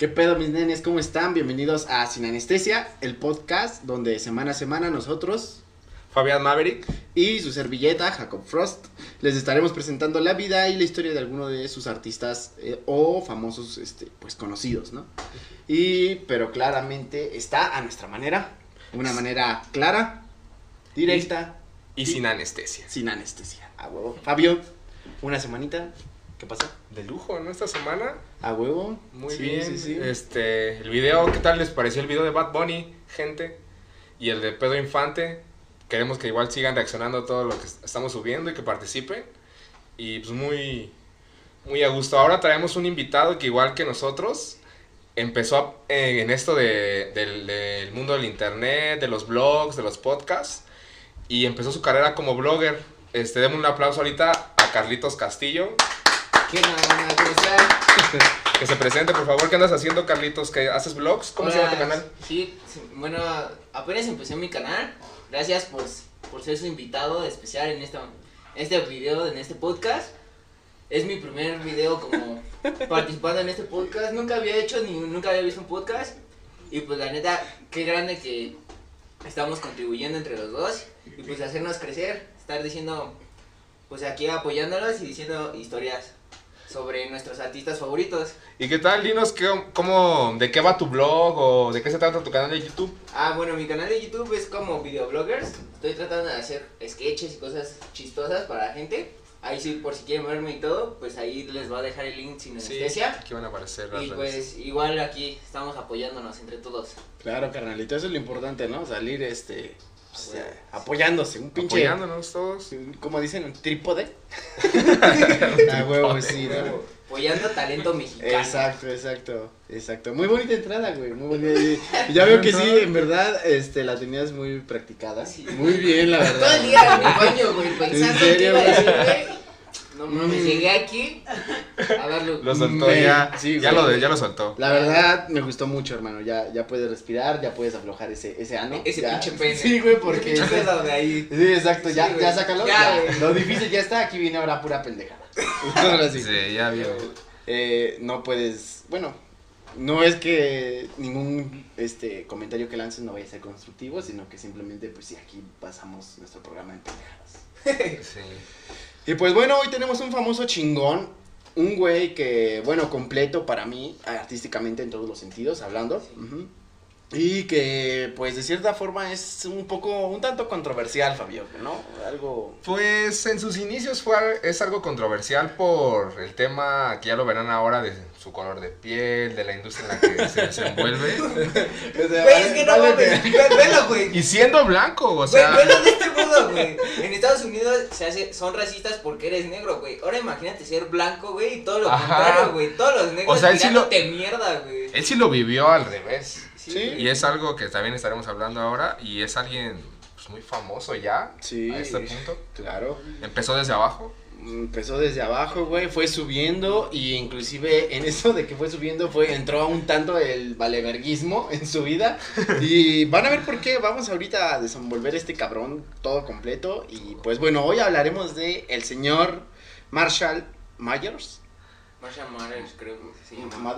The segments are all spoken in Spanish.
¿Qué pedo mis nenes? ¿Cómo están? Bienvenidos a Sin Anestesia, el podcast donde semana a semana nosotros Fabián Maverick. y su servilleta, Jacob Frost, les estaremos presentando la vida y la historia de alguno de sus artistas eh, o famosos, este, pues conocidos, ¿no? Y, pero claramente está a nuestra manera, una manera clara, directa, Y sin anestesia. sin anestesia. A huevo. Fabio, una semanita, ¿qué pasó? De lujo, ¿no? Esta semana. A huevo. Muy Sí, bien. Sí, sí. Este, el video, ¿qué tal les pareció el video de Bad Bunny, gente? Y el de Pedro Infante. Queremos que igual sigan reaccionando a todo lo que estamos subiendo y que participen. Y pues muy, muy a gusto. Ahora traemos un invitado que igual que nosotros empezó a- eh, en esto de- del, del mundo del internet, de los blogs, de los podcasts. Y empezó su carrera como blogger. Este, demos un aplauso ahorita a Carlitos Castillo. Que se presente, por favor. ¿Qué andas haciendo, Carlitos? ¿Qué haces vlogs? ¿Cómo se llama tu Hola. canal? Sí, bueno, apenas empecé mi canal. Gracias por, por ser su invitado especial en esta, este video, en este podcast. Es mi primer video como participando en este podcast. Nunca había hecho ni nunca había visto un podcast. Y pues la neta, qué grande que estamos contribuyendo entre los dos. Y pues hacernos crecer, estar diciendo, pues aquí apoyándolos y diciendo historias sobre nuestros artistas favoritos. ¿Y qué tal? Dinos qué, cómo, de qué va tu blog o de qué se trata tu canal de YouTube. Ah, bueno, mi canal de YouTube es como videobloggers. Estoy tratando de hacer sketches y cosas chistosas para la gente. Ahí sí, por si quieren verme y todo, pues ahí les va a dejar el link sin anestesia. aquí van a aparecer las Y redes. pues igual aquí estamos apoyándonos entre todos. Claro, carnalito, eso es lo importante, ¿no? Salir, este, pues, apoyándose, un pinche, Apoyándonos todos. como dicen, un trípode. A huevo, sí, ¿no? Apoyando talento mexicano. Exacto, exacto, exacto. Muy bonita entrada, güey, muy bonita. Ya veo que sí, en verdad, este, la tenías muy practicada. Sí. Muy bien, la Todo el verdad. día en mi baño, güey, pensando ¿En iba a serio, decir, güey. Mm. llegué aquí a verlo. Lo soltó Me- ya. sí, ya, güey. lo, ya lo soltó. La verdad, me gustó mucho, hermano. Ya, ya puedes respirar, ya puedes aflojar ese, ese ano. Ese ya. pinche pene. Sí, güey, porque... Ese pedo de ahí. Sí, exacto, ya, güey. ya sácalo. Ya, ya. güey. Lo difícil ya está, aquí viene ahora pura pendejada. Ahora sí. Sí, ya vio. Eh, no puedes, bueno, no es que ningún este comentario que lances no vaya a ser constructivo, sino que simplemente, pues sí, aquí pasamos nuestro programa en pendejadas. Sí. Y pues bueno, hoy tenemos un famoso chingón, un güey que, bueno, completo para mí, artísticamente en todos los sentidos, hablando. Y que, pues de cierta forma es un poco, un tanto controversial, Fabio, ¿no? Algo... Pues en sus inicios fue, es algo controversial por el tema que ya lo verán ahora de su color de piel, de la industria en la que se desenvuelve. Güey, es que no mames. Ve- Velo, güey. Y siendo blanco, o Güey, sea. velo de este modo, güey. En Estados Unidos se hace, son racistas porque eres negro, güey. Ahora imagínate ser blanco, güey, y todo lo Ajá. contrario, güey. Todos los negros O sea, él sí lo- mierda, güey. Él sí lo vivió al revés. Sí. Sí. Y es algo que también estaremos hablando ahora. Y es alguien pues, muy famoso ya. Sí. A este punto. Claro. Empezó desde abajo. Empezó desde abajo, güey, fue subiendo y inclusive en eso de que fue subiendo fue entró un tanto el valeverguismo en su vida y van a ver por qué vamos ahorita a desenvolver este cabrón todo completo y pues bueno, hoy hablaremos de el señor Marshall Myers, Marshall Mathers, creo que se llama.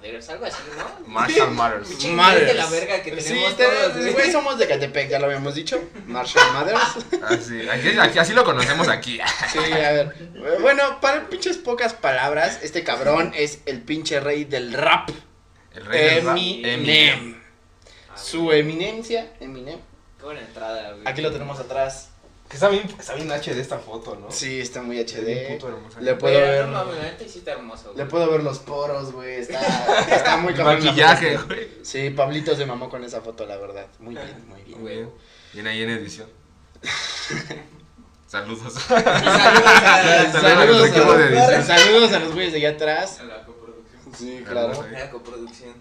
Mothers. Mathers, algo así, ¿no? Marshall Matters. Inglés de la verga que Sí, tenemos te- todos, güey. güey, somos de Catepec, ya lo habíamos dicho. Marshall Mothers. Así, aquí, aquí- así lo conocemos aquí. Sí, a ver. Bueno, para pinches pocas palabras, este cabrón es el pinche rey del rap. El rey del rap, Eminem. Su eminencia, Eminem. Qué buena entrada, güey. Aquí lo tenemos atrás. Que está bien, está bien H de esta foto, ¿no? Sí, está muy HD. puto hermosa. Le puedo Pero, ver. No sí está hermoso, güey. Le puedo ver los poros, güey. Está, está muy cabrón la Maquillaje, güey. Sí, Pablito se mamó con esa foto, la verdad. Muy bien, muy bien. Güey. Viene ahí en edición. Saludos. Saludos a- Saludos a de saludos a los güeyes de allá atrás. a la coproducción. Sí, claro. ahí. La coproducción.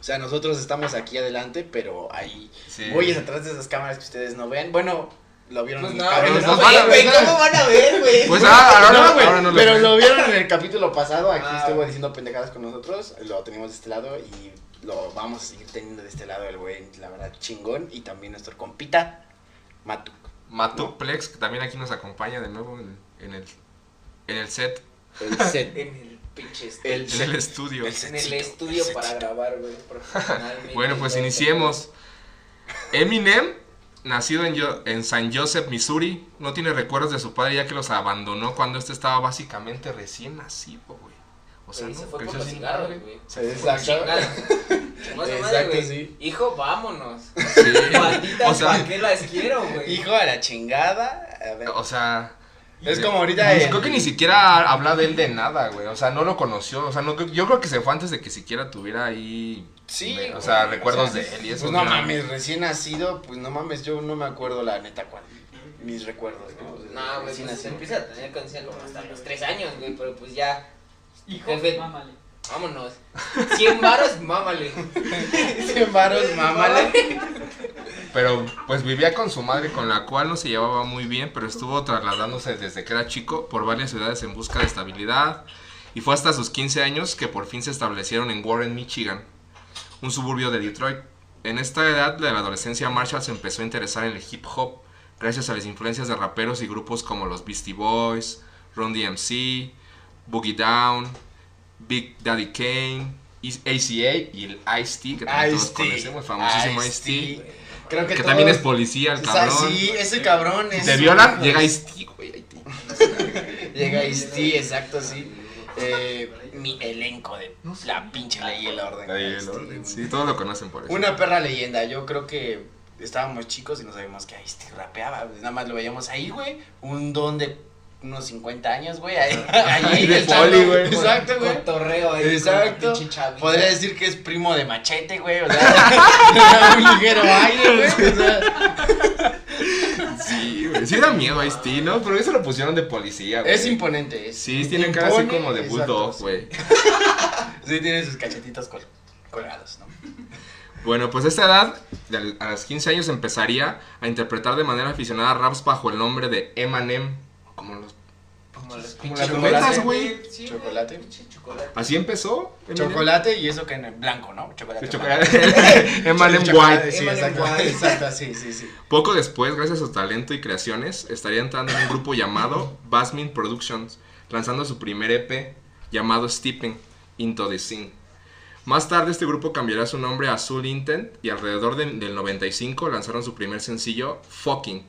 O sea, nosotros estamos aquí adelante, pero hay Sí. güeyes atrás de esas cámaras que ustedes no ven. Bueno, lo vieron Pues en no, el no, van a güey, ver. ¿cómo van a ver, güey? Pues ah, ahora, No, güey, ahora no lo pero ven. lo vieron en el capítulo pasado, aquí Ah. estuvo diciendo pendejadas con nosotros, lo tenemos de este lado y lo vamos a seguir teniendo de este lado el güey, la verdad, chingón, y también nuestro compita, Matuk. Matuplex, que también aquí nos acompaña de nuevo en, en el, en el set. El set. En el pinche El- estudio. En el estudio. el En el estudio el para grabar, güey, profesionalmente. Bueno, pues iniciemos. Eminem, nacido en, Yo- en San Joseph, Missouri, no tiene recuerdos de su padre ya que los abandonó cuando este estaba básicamente recién nacido, güey. O sea, no, se fue por creció los sin cigarros, güey. Exacto. madre, sí. Hijo, vámonos. Sí. Malditas, O sea- ¿para qué las quiero, güey? Hijo a la chingada. A ver. O sea, Es como ahorita. Pues el- creo que ni siquiera habla de él de nada, güey. O sea, no lo conoció. O sea, no, yo creo que se fue antes de que siquiera tuviera ahí. Sí, me- o güey, sea, o recuerdos sea, de él y eso. Pues no mames, recién nacido, pues no mames, yo no me acuerdo la neta cuál. Mis recuerdos, ¿no? No, güey, pues se nacido. empieza a tener conciencia como hasta los 3 años, güey, pero pues ya, Hijo, Jefe. mámale. vámonos. 100 varos, mámale. 100 varos, mámale. Pero pues vivía con su madre, con la cual no se llevaba muy bien, pero estuvo trasladándose desde que era chico por varias ciudades en busca de estabilidad. Y fue hasta sus 15 años que por fin se establecieron en Warren, Michigan, un suburbio de Detroit. En esta edad de la adolescencia, Marshall se empezó a interesar en el hip hop, gracias a las influencias de raperos y grupos como los Beastie Boys, Run DMC, Boogie Down, Big Daddy Kane, ACA y el Ice-T, que también todos Ice-T. conocemos, famosísimo Ice-T. Ice-T. Creo que, Que todos- también es policía, el O sea, cabrón. sí, ese cabrón es. Te violan, llega Ice-T, güey. Llega Ice-T, exacto, sí. Eh, mi elenco de la pinche ley y el orden. Ahí, Ice-T, ¿no? un- Sí, todos lo conocen por eso. Una perra leyenda, yo creo que estábamos chicos y no sabíamos que Ice-T rapeaba, pues, nada más lo veíamos ahí, güey, un don de unos 50 años, güey, ahí, ahí De poli, güey. Exacto, güey. Cotorreo ahí. Exacto. la. Podría decir que es primo de Machete, güey, o sea, un ligero aire, güey, o sea, Sí, güey. Sí da miedo Ice-T, ¿no? Pero eso lo pusieron de policía, güey. es imponente, es Sí, tienen cara así como de bulldog, güey. Sí, tiene sus cachetitos col- colgados, ¿no? Bueno, pues a esta edad, a los 15 años, empezaría a interpretar de manera aficionada raps bajo el nombre de Eminem. Como los... Como pinches güey. Chocolate. chocolate. Así empezó. Eminem. Chocolate y eso que en blanco, ¿no? Chocolate. El blanco. chocolate. White. Sí, exacto, White. exacto, sí, sí, sí. Poco después, gracias a su talento y creaciones, estaría entrando en un grupo llamado Basmin Productions, lanzando su primer EP llamado Stepping Into the Scene. Más tarde este grupo cambiará su nombre a Soul Intent y alrededor de- del 95 lanzaron su primer sencillo Fucking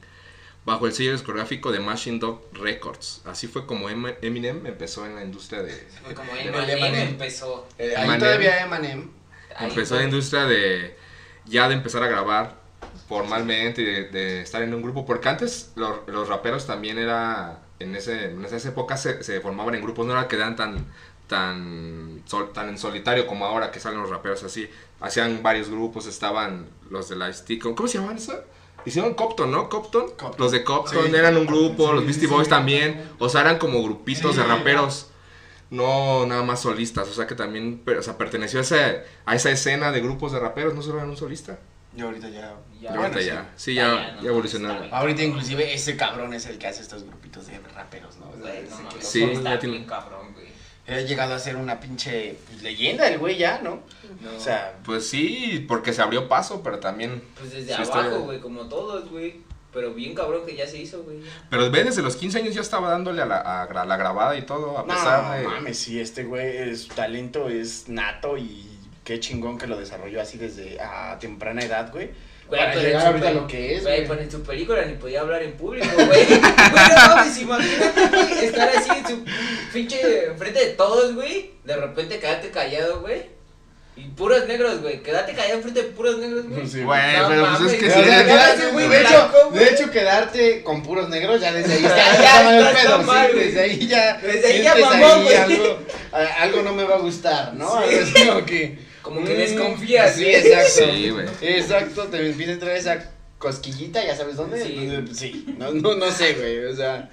bajo el sello discográfico de Machine Dog Records. Así fue como Em- Eminem empezó en la industria de Fue como El Eminem Eminem. empezó. Eh, ahí Eminem. todavía Emanem. Ahí empezó la industria de ya de empezar a grabar formalmente y de, de estar en un grupo porque antes los, los raperos también era en ese en esas épocas se, se formaban en grupos no era que eran tan tan sol- tan en solitario como ahora que salen los raperos así hacían varios grupos estaban los de la Ice-T, ¿cómo se llamaban eso? Hicieron Copton, ¿no? Copton. Copton. Los de Copton Sí. eran un grupo, los Beastie sí. Boys también. O sea, eran como grupitos Sí. de raperos no nada más solistas, o sea que también pero, o sea, perteneció a esa, a esa escena de grupos de raperos, no solo eran un solista. Y ahorita ya. Ya, Ahorita bueno, ya, sí, Ya, ya, ya, no, ya evolucionaron. Ahorita inclusive ese cabrón es el que hace estos grupitos de raperos, ¿no? Sí, ya tiene- cabrón. Ha llegado a ser una pinche pues, leyenda el güey ya, ¿no? No. O sea, Pues sí, porque se abrió paso, pero también. Pues desde abajo, estoy- güey, como todos, güey. Pero bien cabrón que ya se hizo, güey. Pero ve, desde los 15 años ya estaba dándole a la, a gra- la grabada y todo, a pesar no de. mames, sí, este güey, su talento es nato y qué chingón que lo desarrolló así desde a temprana edad, güey. Güey, Para pero llegar ahorita lo que es, Güey, pero en su película ni podía hablar en público, güey. Güey, no mames, imagínate, güey, estar así en su pinche enfrente de todos, güey. De repente quedarte callado, güey. Y puros negros, güey. Quédate callado enfrente de puros negros, güey. Sí, Güey, No pero pues es que sí. quedarte, de, hecho, de hecho, quedarte con puros negros ya desde ahí está, Ya, está mal el está pedo, mal, sí, güey. desde ahí ya. Desde ahí ya sientes mamó, ahí güey. Algo, no me va a gustar, ¿no? Sí. Algo así como que. Como que mm, desconfías, Sí, güey. exacto. Sí, güey. Exacto, te empieza a entrar esa cosquillita, ya sabes dónde. Sí. Sí, no, no, no sé, güey, o sea.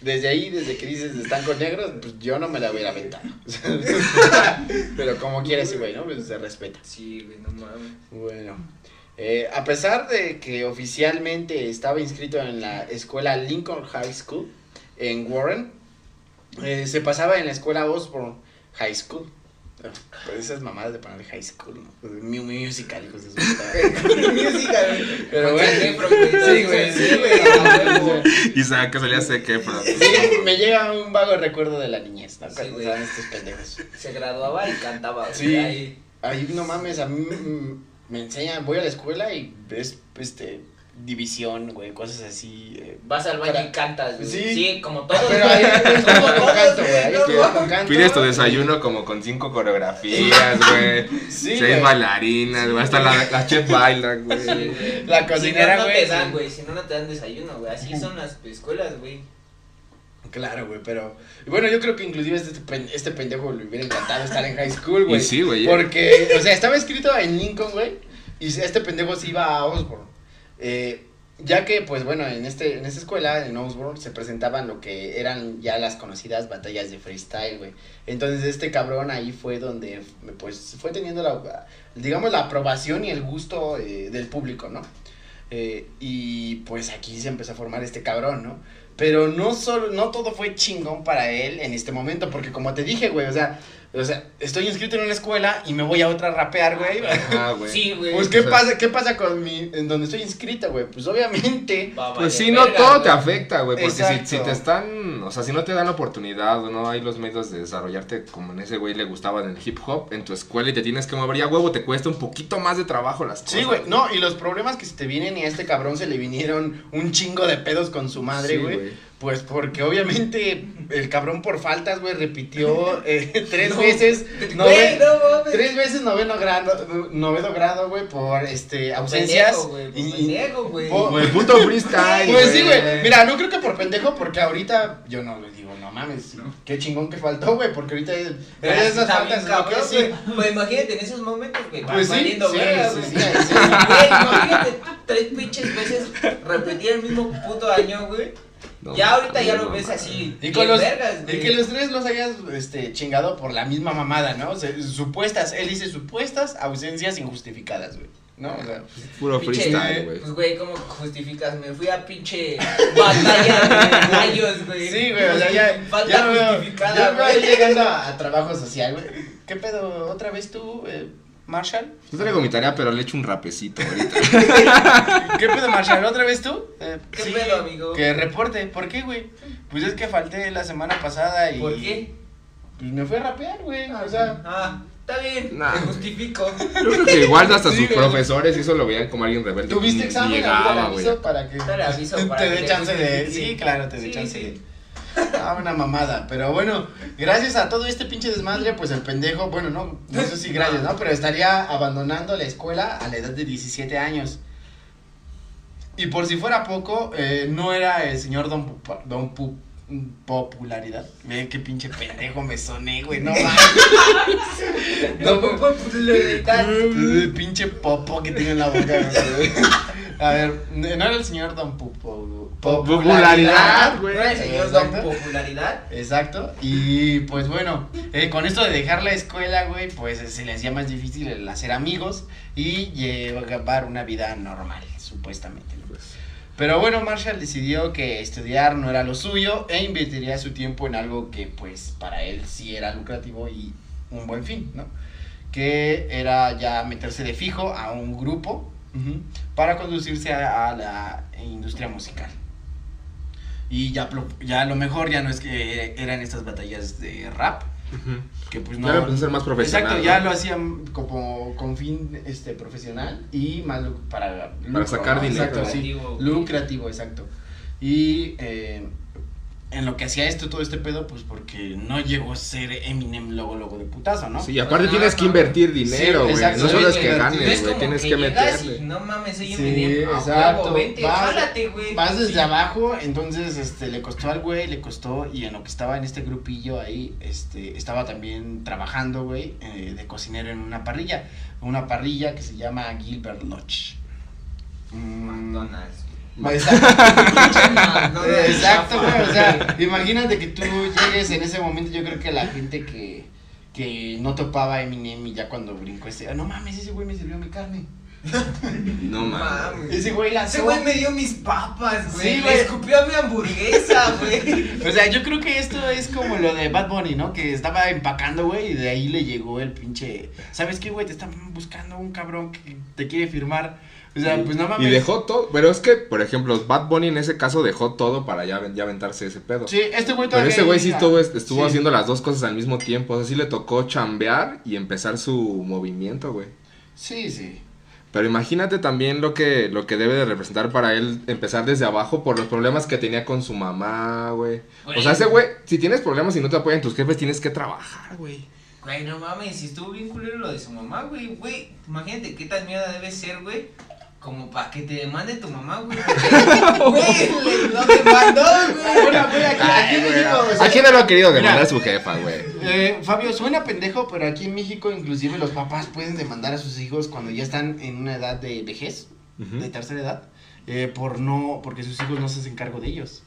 Desde ahí, desde que dices están con negros, pues yo no me la hubiera aventado. Pero como quieras, güey, ¿no? Pues se respeta. Sí, güey, no mames. Bueno, eh, a pesar de que oficialmente estaba inscrito en la escuela Lincoln High School en Warren, eh, se pasaba en la escuela Osborne High School. Esas mamadas de ponerle high school, ¿no? Mu- musical, hijos de su güey. Pero bueno. Sí, güey, sí, güey. Y sabe que salía sé que, pero. Sí, me llega un vago recuerdo de la niñez, ¿no? Sí, Cuando güey. estaban estos pendejos. Se graduaba y cantaba. Sí. ahí. No mames, a mí me enseñan, voy a la escuela y ves, este, división, güey, cosas así. eh. Vas al baño Para- y cantas, güey. Sí. Sí. como todos. Pero ahí canto, güey. Pides tu desayuno como con cinco coreografías, güey. Sí, Seis bailarinas, güey. Hasta la, la chef baila, güey. Sí. La cocinera, si no, te dan, güey. Si no, no te dan desayuno, güey. Así son las escuelas, güey. Claro, güey, pero. Bueno, yo creo que inclusive este, este pendejo le hubiera encantado estar en high school, güey. Sí, güey. Porque, o sea, estaba escrito en Lincoln, güey. Y este pendejo se iba a Osborne. Eh, ya que, pues bueno, en, este, en esta escuela, en Osborne, se presentaban lo que eran ya las conocidas batallas de freestyle, güey. Entonces, este cabrón ahí fue donde, pues, fue teniendo la, digamos, la aprobación y el gusto eh, del público, ¿no? Eh, y pues aquí se empezó a formar este cabrón, ¿no? Pero no solo, no todo fue chingón para él en este momento, porque como te dije, güey, o sea, o sea, estoy inscrito en una escuela y me voy a otra a rapear, güey. Ah, güey. Sí, güey. Pues, ¿qué O sea- pasa, qué pasa con mi, en donde estoy inscrita, güey? Pues, obviamente, Pues sí, no verga, todo güey. te afecta, güey. Porque si, si te están. O sea, si no te dan la oportunidad o no hay los medios de desarrollarte como en ese güey le gustaba en el hip hop en tu escuela y te tienes que mover, ya huevo, te cuesta un poquito más de trabajo las cosas. sí, güey, no, y los problemas que se te vienen y a este cabrón se le vinieron un chingo de pedos con su madre, Sí, güey. Pues porque obviamente el cabrón por faltas, güey, repitió eh, tres No. veces. Nove- no. Tres veces noveno grado, noveno grado, güey, por este ausencias. Pendejo, güey. y- por Pendejo, güey. puto freestyle. Pues sí, güey. Mira, no creo que por pendejo, porque ahorita yo no le digo, no mames, qué chingón que faltó, güey, porque ahorita sí esas faltas, lo que cabrón, sí. Pues imagínate en esos momentos, güey. Pues sí, sí, verga, sí, güey. sí, sí. Güey, imagínate tres pinches veces repetir el mismo puto año, güey. No, ya ahorita ya lo ves así. Y con los vergas, y que los tres los hayas este chingado por la misma mamada, ¿no? O sea, supuestas, él dice supuestas ausencias injustificadas, güey. ¿No? O sea, Puro Pinche, freestyle, güey. Pues, güey, ¿cómo justificas? Me fui a pinche batalla de gallos, güey. sí, güey, o sea, ya Falta ya justificada, ya güey. llegando a, a trabajo social, güey. ¿Qué pedo otra vez tú, eh, Marshall? Yo traigo mi tarea, pero le echo un rapecito ahorita. ¿Qué pedo, Marshall? ¿Otra vez tú? Eh, ¿Qué pedo, amigo? Que reporte. ¿Por qué, güey? Pues es que falté la semana pasada y. ¿Por qué? Pues me fui a rapear, güey. O sea. Ah, está bien, Nah. me justifico. Yo creo que igual hasta Sí, sus güey. profesores eso lo veían como alguien rebelde. ¿Tuviste examen? Llegaba, güey. aviso para que aviso para te dé chance de. Sí, claro, te dé Sí, chance sí. de. Ah, una mamada. Pero bueno, gracias a todo este pinche desmadre, pues el pendejo, bueno, no, no sé si gracias, ¿no? Pero estaría abandonando la escuela a la edad de 17 años. Y por si fuera poco, eh, no era el señor Don, Pupa- Don Pu- Popularidad. Ve qué pinche pendejo me soné, güey, no mames. No, El pinche popo que tiene en la boca. güey. A ver, no era el señor Don Pupo. Popularidad, güey. ¿No era el señor Don Exacto. Popularidad? Exacto. Y pues bueno, eh, con esto de dejar la escuela, güey, pues se le hacía más difícil el hacer amigos y llevar una vida normal, supuestamente. ¿no? Pero bueno, Marshall decidió que estudiar no era lo suyo e invertiría su tiempo en algo que pues para él sí era lucrativo y un buen fin, ¿no? Que era ya meterse de fijo a un grupo para conducirse a, a la industria musical. Y ya, ya lo mejor ya no es que eran estas batallas de rap, que pues Ya no... lo empezó a ser más profesional. Exacto, ¿no? ya lo hacían como con fin este profesional y más para lucro, sacar dinero, Exacto, ¿no? sí. Lucrativo. Lucrativo, exacto. Y eh, en lo que hacía esto, todo este pedo, pues porque no llegó a ser Eminem luego, luego de putazo, ¿no? Sí, y aparte No, tienes que no. invertir dinero, güey. no solo es Sí, que ganes, es güey. Tienes que, meterle. no mames, soy Sí, Eminem. A exacto. huevo, vente, Vas- jálate, güey. Vas desde Sí. abajo, entonces este le costó al güey, le costó y en lo que estaba en este grupillo ahí, este estaba también trabajando, güey, eh, de cocinero en una parrilla, una parrilla que se llama Gilbert Lodge. Mm, McDonald's. Exacto, güey, o sea, imagínate que tú llegues en ese momento, yo creo que la gente que que no topaba a Eminem y ya cuando brincó este, "Ah, no mames, ese güey me sirvió mi carne. No mames. Ese güey. Ese güey me dio mis papas, güey. Sí. Le escupió a mi hamburguesa, güey. O sea, yo creo que esto es como lo de Bad Bunny, ¿no? Que estaba empacando, güey, y de ahí le llegó el pinche. ¿Sabes qué, güey? Te están buscando un cabrón que te quiere firmar. O sea, pues no mames. Y dejó todo, pero es que, por ejemplo, Bad Bunny en ese caso dejó todo para ya, ya aventarse ese pedo. Sí, este güey Pero ese güey sí estuvo, estuvo Sí. haciendo las dos cosas al mismo tiempo. O sea, sí le tocó chambear y empezar su movimiento, güey. Sí, sí. Pero imagínate también lo que, lo que debe de representar para él empezar desde abajo por los problemas que tenía con su mamá, güey. O sea, ese güey, si tienes problemas y no te apoyan tus jefes, tienes que trabajar, güey. Güey, no mames, si estuvo bien culero lo de su mamá, güey. Güey, imagínate qué tan mierda debe ser, güey. Como para que te demande tu mamá, güey. Güey, le- lo demandó, güey. Aquí, aquí en México, o sea, ¿A quién no lo ha querido demandar su jefa, güey? Eh, Fabio, suena pendejo, pero aquí en México inclusive los papás pueden demandar a sus hijos cuando ya están en una edad de vejez, Ujú. de tercera edad, eh, por no, porque sus hijos no se hacen cargo de ellos.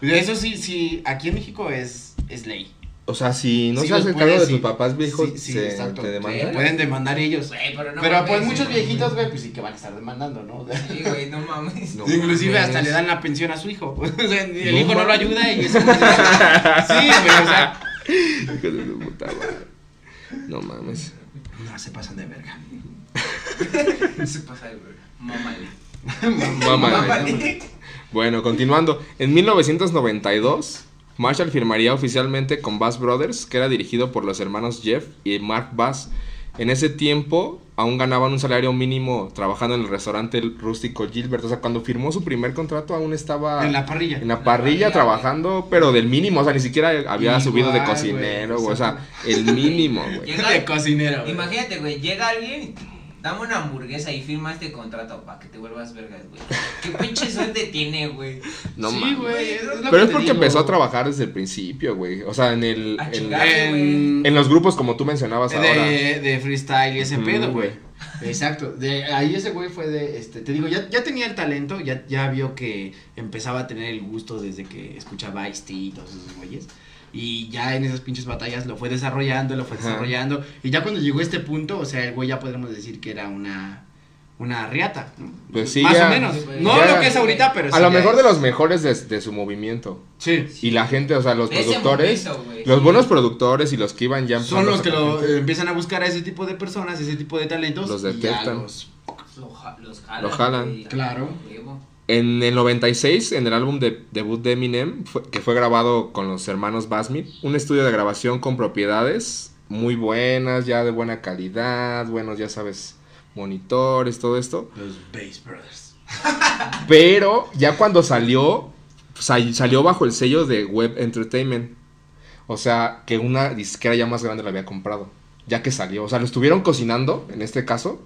Eso sí, sí, aquí en México es, es ley. O sea, si no Sí se los hacen cargo de tus sí. papás viejos, Sí, sí, se exacto. te Sí, demandan. pueden demandar ellos. Pero no pero mames, pues muchos viejitos, güey, pues sí que van a estar demandando, ¿no? O sea, Sí, güey, no mames. No Inclusive mames. hasta le dan la pensión a su hijo. O sea, el No hijo no lo mames. ayuda y eso. Sí, güey, o sea. Hijo de puta madre. No mames. No se pasan de verga. Se pasa, güey. Mámale. Mamá. Mámale. Bueno, continuando. En 1992, Marshall firmaría oficialmente con Bass Brothers, que era dirigido por los hermanos Jeff y Mark Bass. En ese tiempo, aún ganaban un salario mínimo trabajando en el restaurante rústico Gilbert. O sea, cuando firmó su primer contrato, aún estaba En la parrilla. en la la parrilla trabajando, pero del mínimo. O sea, ni siquiera había Igual, subido de cocinero, güey. O sea, el mínimo, güey. Llega- De cocinero. güey. Imagínate, güey, llega alguien dame una hamburguesa y firma este contrato para que te vuelvas vergas, güey. ¿Qué pinche suerte tiene, güey? No sí, mames. güey. es Pero es porque digo. empezó a trabajar desde el principio, güey. O sea, en el. En- los grupos como tú mencionabas ahora. de, de freestyle y ese pedo, güey. Exacto. De ahí ese güey fue de, este, te digo, ya, ya tenía el talento, ya, ya vio que empezaba a tener el gusto desde que escuchaba Ice-T y todos esos güeyes. Y ya en esas pinches batallas lo fue desarrollando, lo fue Ajá. desarrollando. Y ya cuando llegó a este punto, o sea, el güey ya podemos decir que era una, una riata. ¿no? Pues sí, Más ya- o menos. ya- No lo que es ahorita, pero a sí lo mejor es. de los mejores de, de su movimiento. Sí. Y la gente, o sea, los ese productores. momento, los sí. buenos productores y los que iban ya Son empezando los a que lo eh, empiezan a buscar a ese tipo de personas, ese tipo de talentos. Los y ya detectan. los- Lo los jalan. Lo jalan. a Claro. En el 96, en el álbum de debut de Eminem, fue- que fue grabado con los hermanos Basmith, un estudio de grabación con propiedades muy buenas, ya de buena calidad, buenos, ya sabes, monitores, todo esto. Los Bass Brothers. Pero ya cuando salió, sal- salió bajo el sello de Web Entertainment. O sea, que una disquera ya más grande la había comprado. Ya que salió. O sea, lo estuvieron cocinando, en este caso.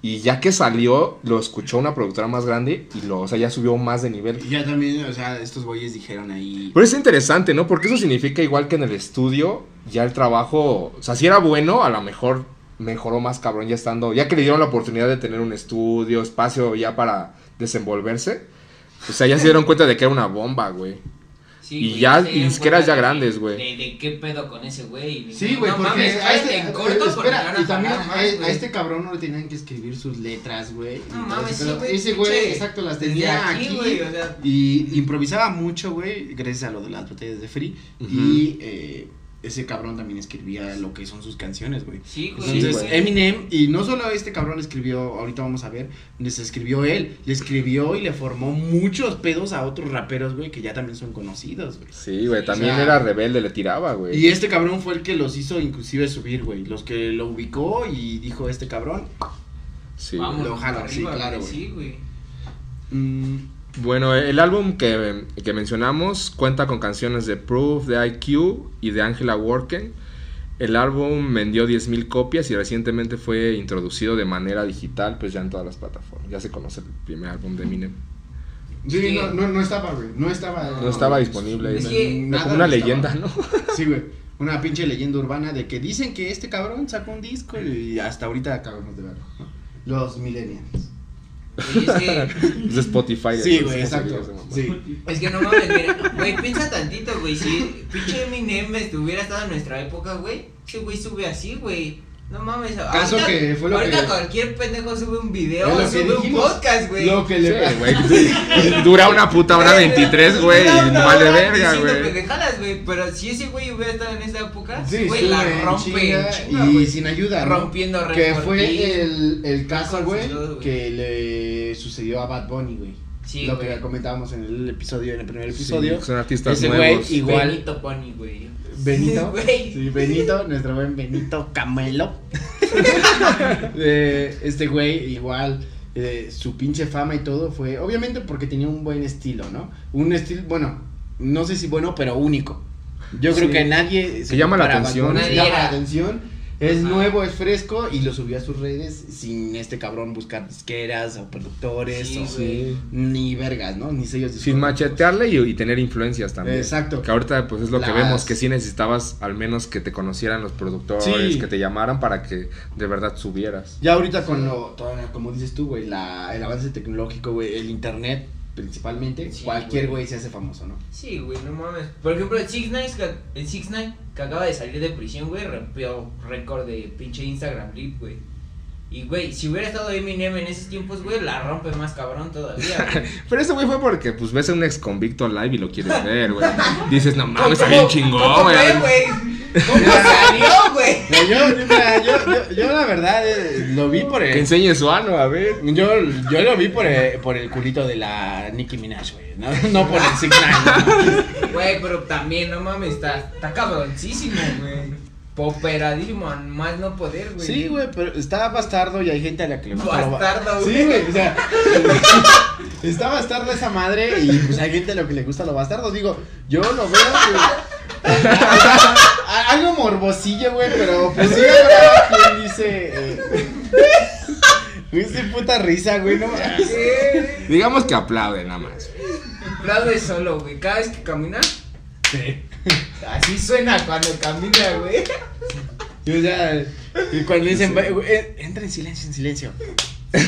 Y ya que salió, lo escuchó una productora más grande y lo, o sea, ya subió más de nivel. Y ya también, o sea, estos güeyes dijeron ahí. Pero es interesante, ¿no? Porque eso significa igual que en el estudio, ya el trabajo, o sea, si era bueno, a lo mejor mejoró más cabrón ya estando, ya que le dieron la oportunidad de tener un estudio, espacio ya para desenvolverse. O sea, ya se dieron cuenta de que era una bomba, güey. Sí, Y güey, ya disqueras cuenta ya de- grandes, güey. De, de qué pedo con ese güey. Sí, güey, No porque mames, a este, en corto porque espera, y también más, a, a este cabrón no le tenían que escribir sus letras, güey. y No todo mames, ese sí, güey. Ese güey, exacto, las desde tenía aquí, aquí. güey, o sea, y improvisaba mucho, güey, gracias a lo de las botellas de Free. Ujú. Y eh, ese cabrón también escribía lo que son sus canciones, güey. Sí, güey. Entonces, güey. Eminem, y no solo este cabrón escribió, ahorita vamos a ver, les escribió él, le escribió y le formó muchos pedos a otros raperos, güey, que ya también son conocidos, güey. Sí, güey, Sí, también o sea, era rebelde, le tiraba, güey. Y este cabrón fue el que los hizo inclusive subir, güey. Los que lo ubicó y dijo este cabrón. Sí, Vamos, Lo jala, sí, arriba, claro, güey, güey. Sí, güey. mm, Bueno, el álbum que, que mencionamos cuenta con canciones de Proof, de IQ y de Angela Worken. El álbum vendió 10.000 copias y recientemente fue introducido de manera digital, pues ya en todas las plataformas. Ya se conoce el primer álbum de Eminem. sí, Sí. no, no, no estaba, güey. No estaba. No estaba disponible. Es Es que- nada como una no estaba. leyenda, ¿no? Sí, güey. Una pinche leyenda urbana de que dicen que este cabrón sacó un disco y hasta ahorita acabamos de verlo. Los millennials. Güey, es que, Es Spotify. Sí, güey, ¿cómo sería exacto. Sí. es que no mames, mira, güey, piensa tantito, güey, si pinche Eminem estuviera estado en nuestra época, güey, ese güey sube así, güey. No mames, Caso ahorita- que fue lo ahorita que- cualquier pendejo sube un video, que sube un podcast, güey. Lo que le Sí, güey. Dura una puta hora 23, güey, y no vale hora verga, güey. pendejadas, güey. Pero si ese güey hubiera estado en esa época, Sí, güey, la rompe y sin ayuda, ¿no? Rompiendo Que fue sí. el, el caso, güey, que le sucedió a Bad Bunny, güey. Sí, Lo que comentábamos en el episodio, en el primer Sí, episodio. son artistas Ese güey nuevos. igual- Benito Pony, güey. Benito. Sí, Benito, nuestro buen Benito Camelo. Eh, este güey, igual, eh, su pinche fama y todo fue, obviamente porque tenía un buen estilo, ¿no? Un estilo, bueno, no sé si bueno, pero único. Yo creo que nadie Que llama la atención. Nadie llama era. la atención. Es Ajá. nuevo, es fresco y lo subió a sus redes sin este cabrón buscar disqueras o productores Sí, o ni vergas, ¿no? Ni sellos Sin machetearle y, y tener influencias también. Exacto. Que ahorita pues es lo que vemos, que sí necesitabas al menos que te conocieran los productores, Sí. que te llamaran para que de verdad subieras. Ya ahorita con lo, todo, como dices tú, güey, la, el avance tecnológico, güey, el internet principalmente, Sí, cualquier güey. güey se hace famoso, ¿no? Sí, güey, no mames. Por ejemplo, el 6 ix el 6 ix que acaba de salir de prisión, güey, rompió récord de pinche Instagram Live, güey. Y, güey, si hubiera estado Eminem en esos tiempos, güey, la rompe más cabrón todavía, güey. Pero ese güey fue porque pues ves a un ex convicto live y lo quieres ver, güey. Dices, no mames, está ¿Cómo- bien chingón, ¿Cómo güey. fue, güey? ¿Cómo salió, güey? Yo, yo, yo, yo la verdad eh, lo vi por Que el... enseñe su ano, a ver. Yo, yo lo vi por el, por el culito de la Nicki Minaj, güey, ¿no? No por el Nine. Güey, pero también, no mames, está, está cabroncísimo, güey. Poperadísimo, a más no poder, güey. Sí, güey, pero está bastardo y hay gente a la que le gusta Bastardo, Sí, güey. güey, o sea, está bastardo esa madre y pues hay gente a lo que le gusta lo bastardo. Digo, yo lo veo, güey. O sea, a- algo morbosillo, güey, pero pues sí habrá quien dice. Eh, Güey, puta risa, güey, no. Digamos que aplaude nada más. Aplaude solo, güey. Cada vez que camina, Sí. Así suena cuando camina, güey. Y, o sea, y cuando dicen, "Va- güey, eh, entra en silencio, en silencio. o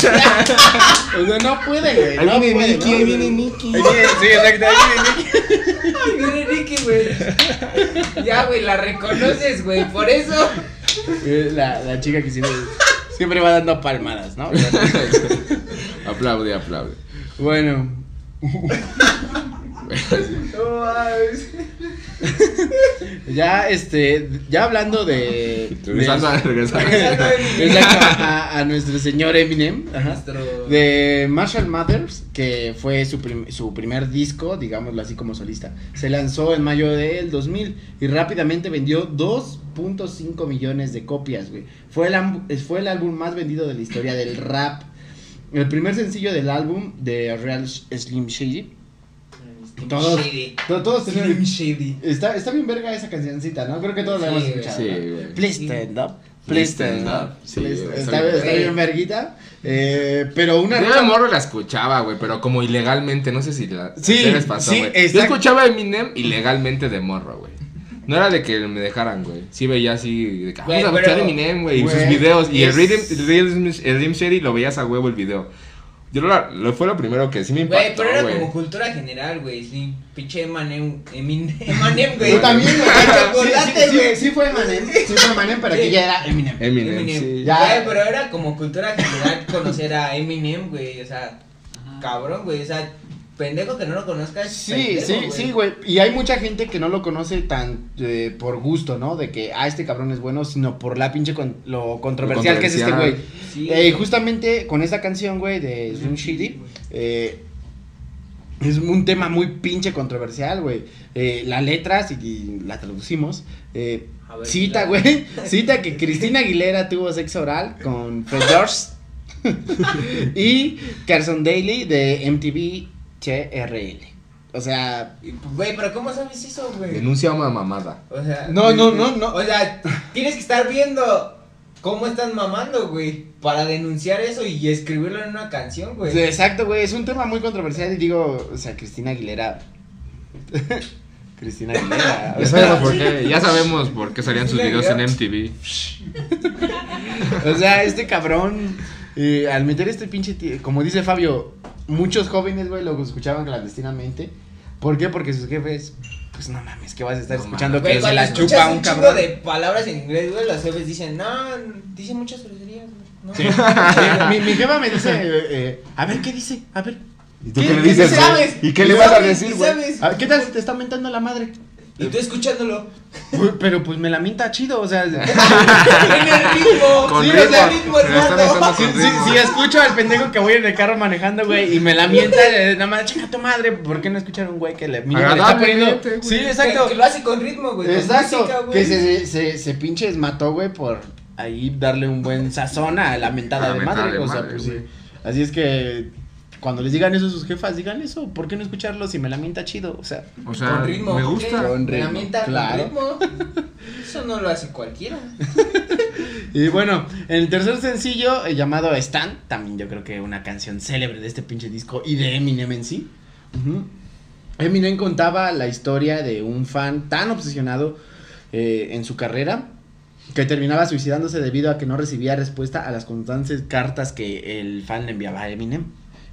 sea, no puede, güey. Ahí no viene Nicky, ahí viene. Nicky. Ahí Sí, exacto, ahí viene Nicky. Ay, viene güey. Ya, güey, la reconoces, güey. Por eso. La, la chica que siempre, siempre va dando palmadas, ¿no? aplaude, aplaude. Bueno. Ya, este, ya hablando de... Regresando a de- regresando. Regresando a Eminem. Exacto, a, a nuestro señor Eminem. ajá. Nuestro- De Marshall Mathers, que fue su, prim- su primer disco, digámoslo así como solista. Se lanzó en mayo del 2000 y rápidamente vendió 2.5 millones de copias, güey. Fue el, fue el álbum más vendido de la historia del rap. El primer sencillo del álbum de Real Slim Shady. Todos, Shady. to- todos Slim tenemos- Shady. Está, está bien verga esa cancioncita, ¿no? Creo que todos la hemos escuchado. Sí, ¿no? güey. Please stand up. Please stand up. Sí, está, está bien. verguita. Eh, pero una Yo de rola- morro la escuchaba, güey, pero como ilegalmente, no sé si la Sí, les pasó, sí, güey. Yo escuchaba Eminem ilegalmente de morro, güey. No era de que me dejaran, güey. Sí veía así, de que "Ah, vamos a escuchar pero- Eminem, güey, y sus videos. Y el Rhythm, el Rhythm, el Rhythm Shady lo veías a huevo el video. Yo lo, lo fue lo primero que sí me Güey, impactó, pero era güey. como cultura general, güey. Slim, pinche Emanem. Emin- Emanem, güey. Yo también, güey. Sí, chocolate, sí, sí, güey. sí fue Eminem. Sí fue Eminem, pero aquí ya era Eminem. Eminem, Eminem. sí. Ya. Güey, pero era como cultura general conocer a Eminem, güey. O sea, cabrón, güey. O sea, pendejo que no lo conozcas. Sí, pendejo, sí, sí, güey. Y hay mucha gente que no lo conoce tan eh, por gusto, ¿no? De que, ah, este cabrón es bueno, sino por la pinche con- lo controversial que es este güey. Sí, Eh, justamente con esta canción, güey, de Slim Shady, eh, es un tema muy pinche controversial, güey. Eh, la letra, si la traducimos, eh, ver, cita, güey, cita que Cristina Aguilera tuvo sexo oral con Fred Durst y Carson Daly de MTV TRL. O sea, Güey, pero ¿cómo sabes eso, güey? Denuncia una mamada. O sea, No, no, no, no. O sea, tienes que estar viendo cómo están mamando, güey, para denunciar eso y escribirlo en una canción, güey. Sí, Exacto, güey, es un tema muy controversial y digo, o sea, Cristina Aguilera. Cristina Aguilera. Ya sabemos por qué, ya sabemos por qué salían sus videos en MTV. O sea, este cabrón, eh, al meter este pinche, como dice Fabio, muchos jóvenes, güey, lo escuchaban clandestinamente. ¿Por qué? Porque sus jefes, pues no mames, que vas a estar No escuchando que se la chupa un un cabrón. de palabras en inglés, güey, los jefes dicen, no, dice muchas groserías, güey. No. Sí. mi, mi jefa me dice, eh, eh, a ver, ¿qué dice? A ver. ¿Y tú ¿Qué- qué le qué dices, sabes? ¿Y qué le ¿Qué vas a decir, ¿Qué güey? ¿Qué tal si te está mentando la madre? Y tú escuchándolo. Uy, Pero pues me la minta chido, o sea. en el ritmo. Con sí, ritmo. o sea, hermano. Si, escucho al pendejo que voy en el carro manejando, güey, y me la mienta, eh, nada más, chinga tu madre, ¿por qué no escuchar a un güey que le, le está poniendo? Sí, exacto. Que, que lo hace con ritmo, güey. Exacto, música, güey. que se, se, se pinches mató, güey, por ahí darle un buen sazón a la mentada A la de madre, de o sea, madre, pues güey. sí. Así es que cuando les digan eso a sus jefas, digan eso, ¿por qué no escucharlo si me la mienta chido? O sea, O sea, con ritmo. me ¿por gusta. qué? Con ritmo, Herramienta claro. con ritmo. Eso no lo hace cualquiera. y bueno, en el tercer sencillo, eh, llamado Stan, también yo creo que una canción célebre de este pinche disco y de Eminem en sí. Eminem contaba la historia de un fan tan obsesionado eh, en su carrera que terminaba suicidándose debido a que no recibía respuesta a las constantes cartas que el fan le enviaba a Eminem.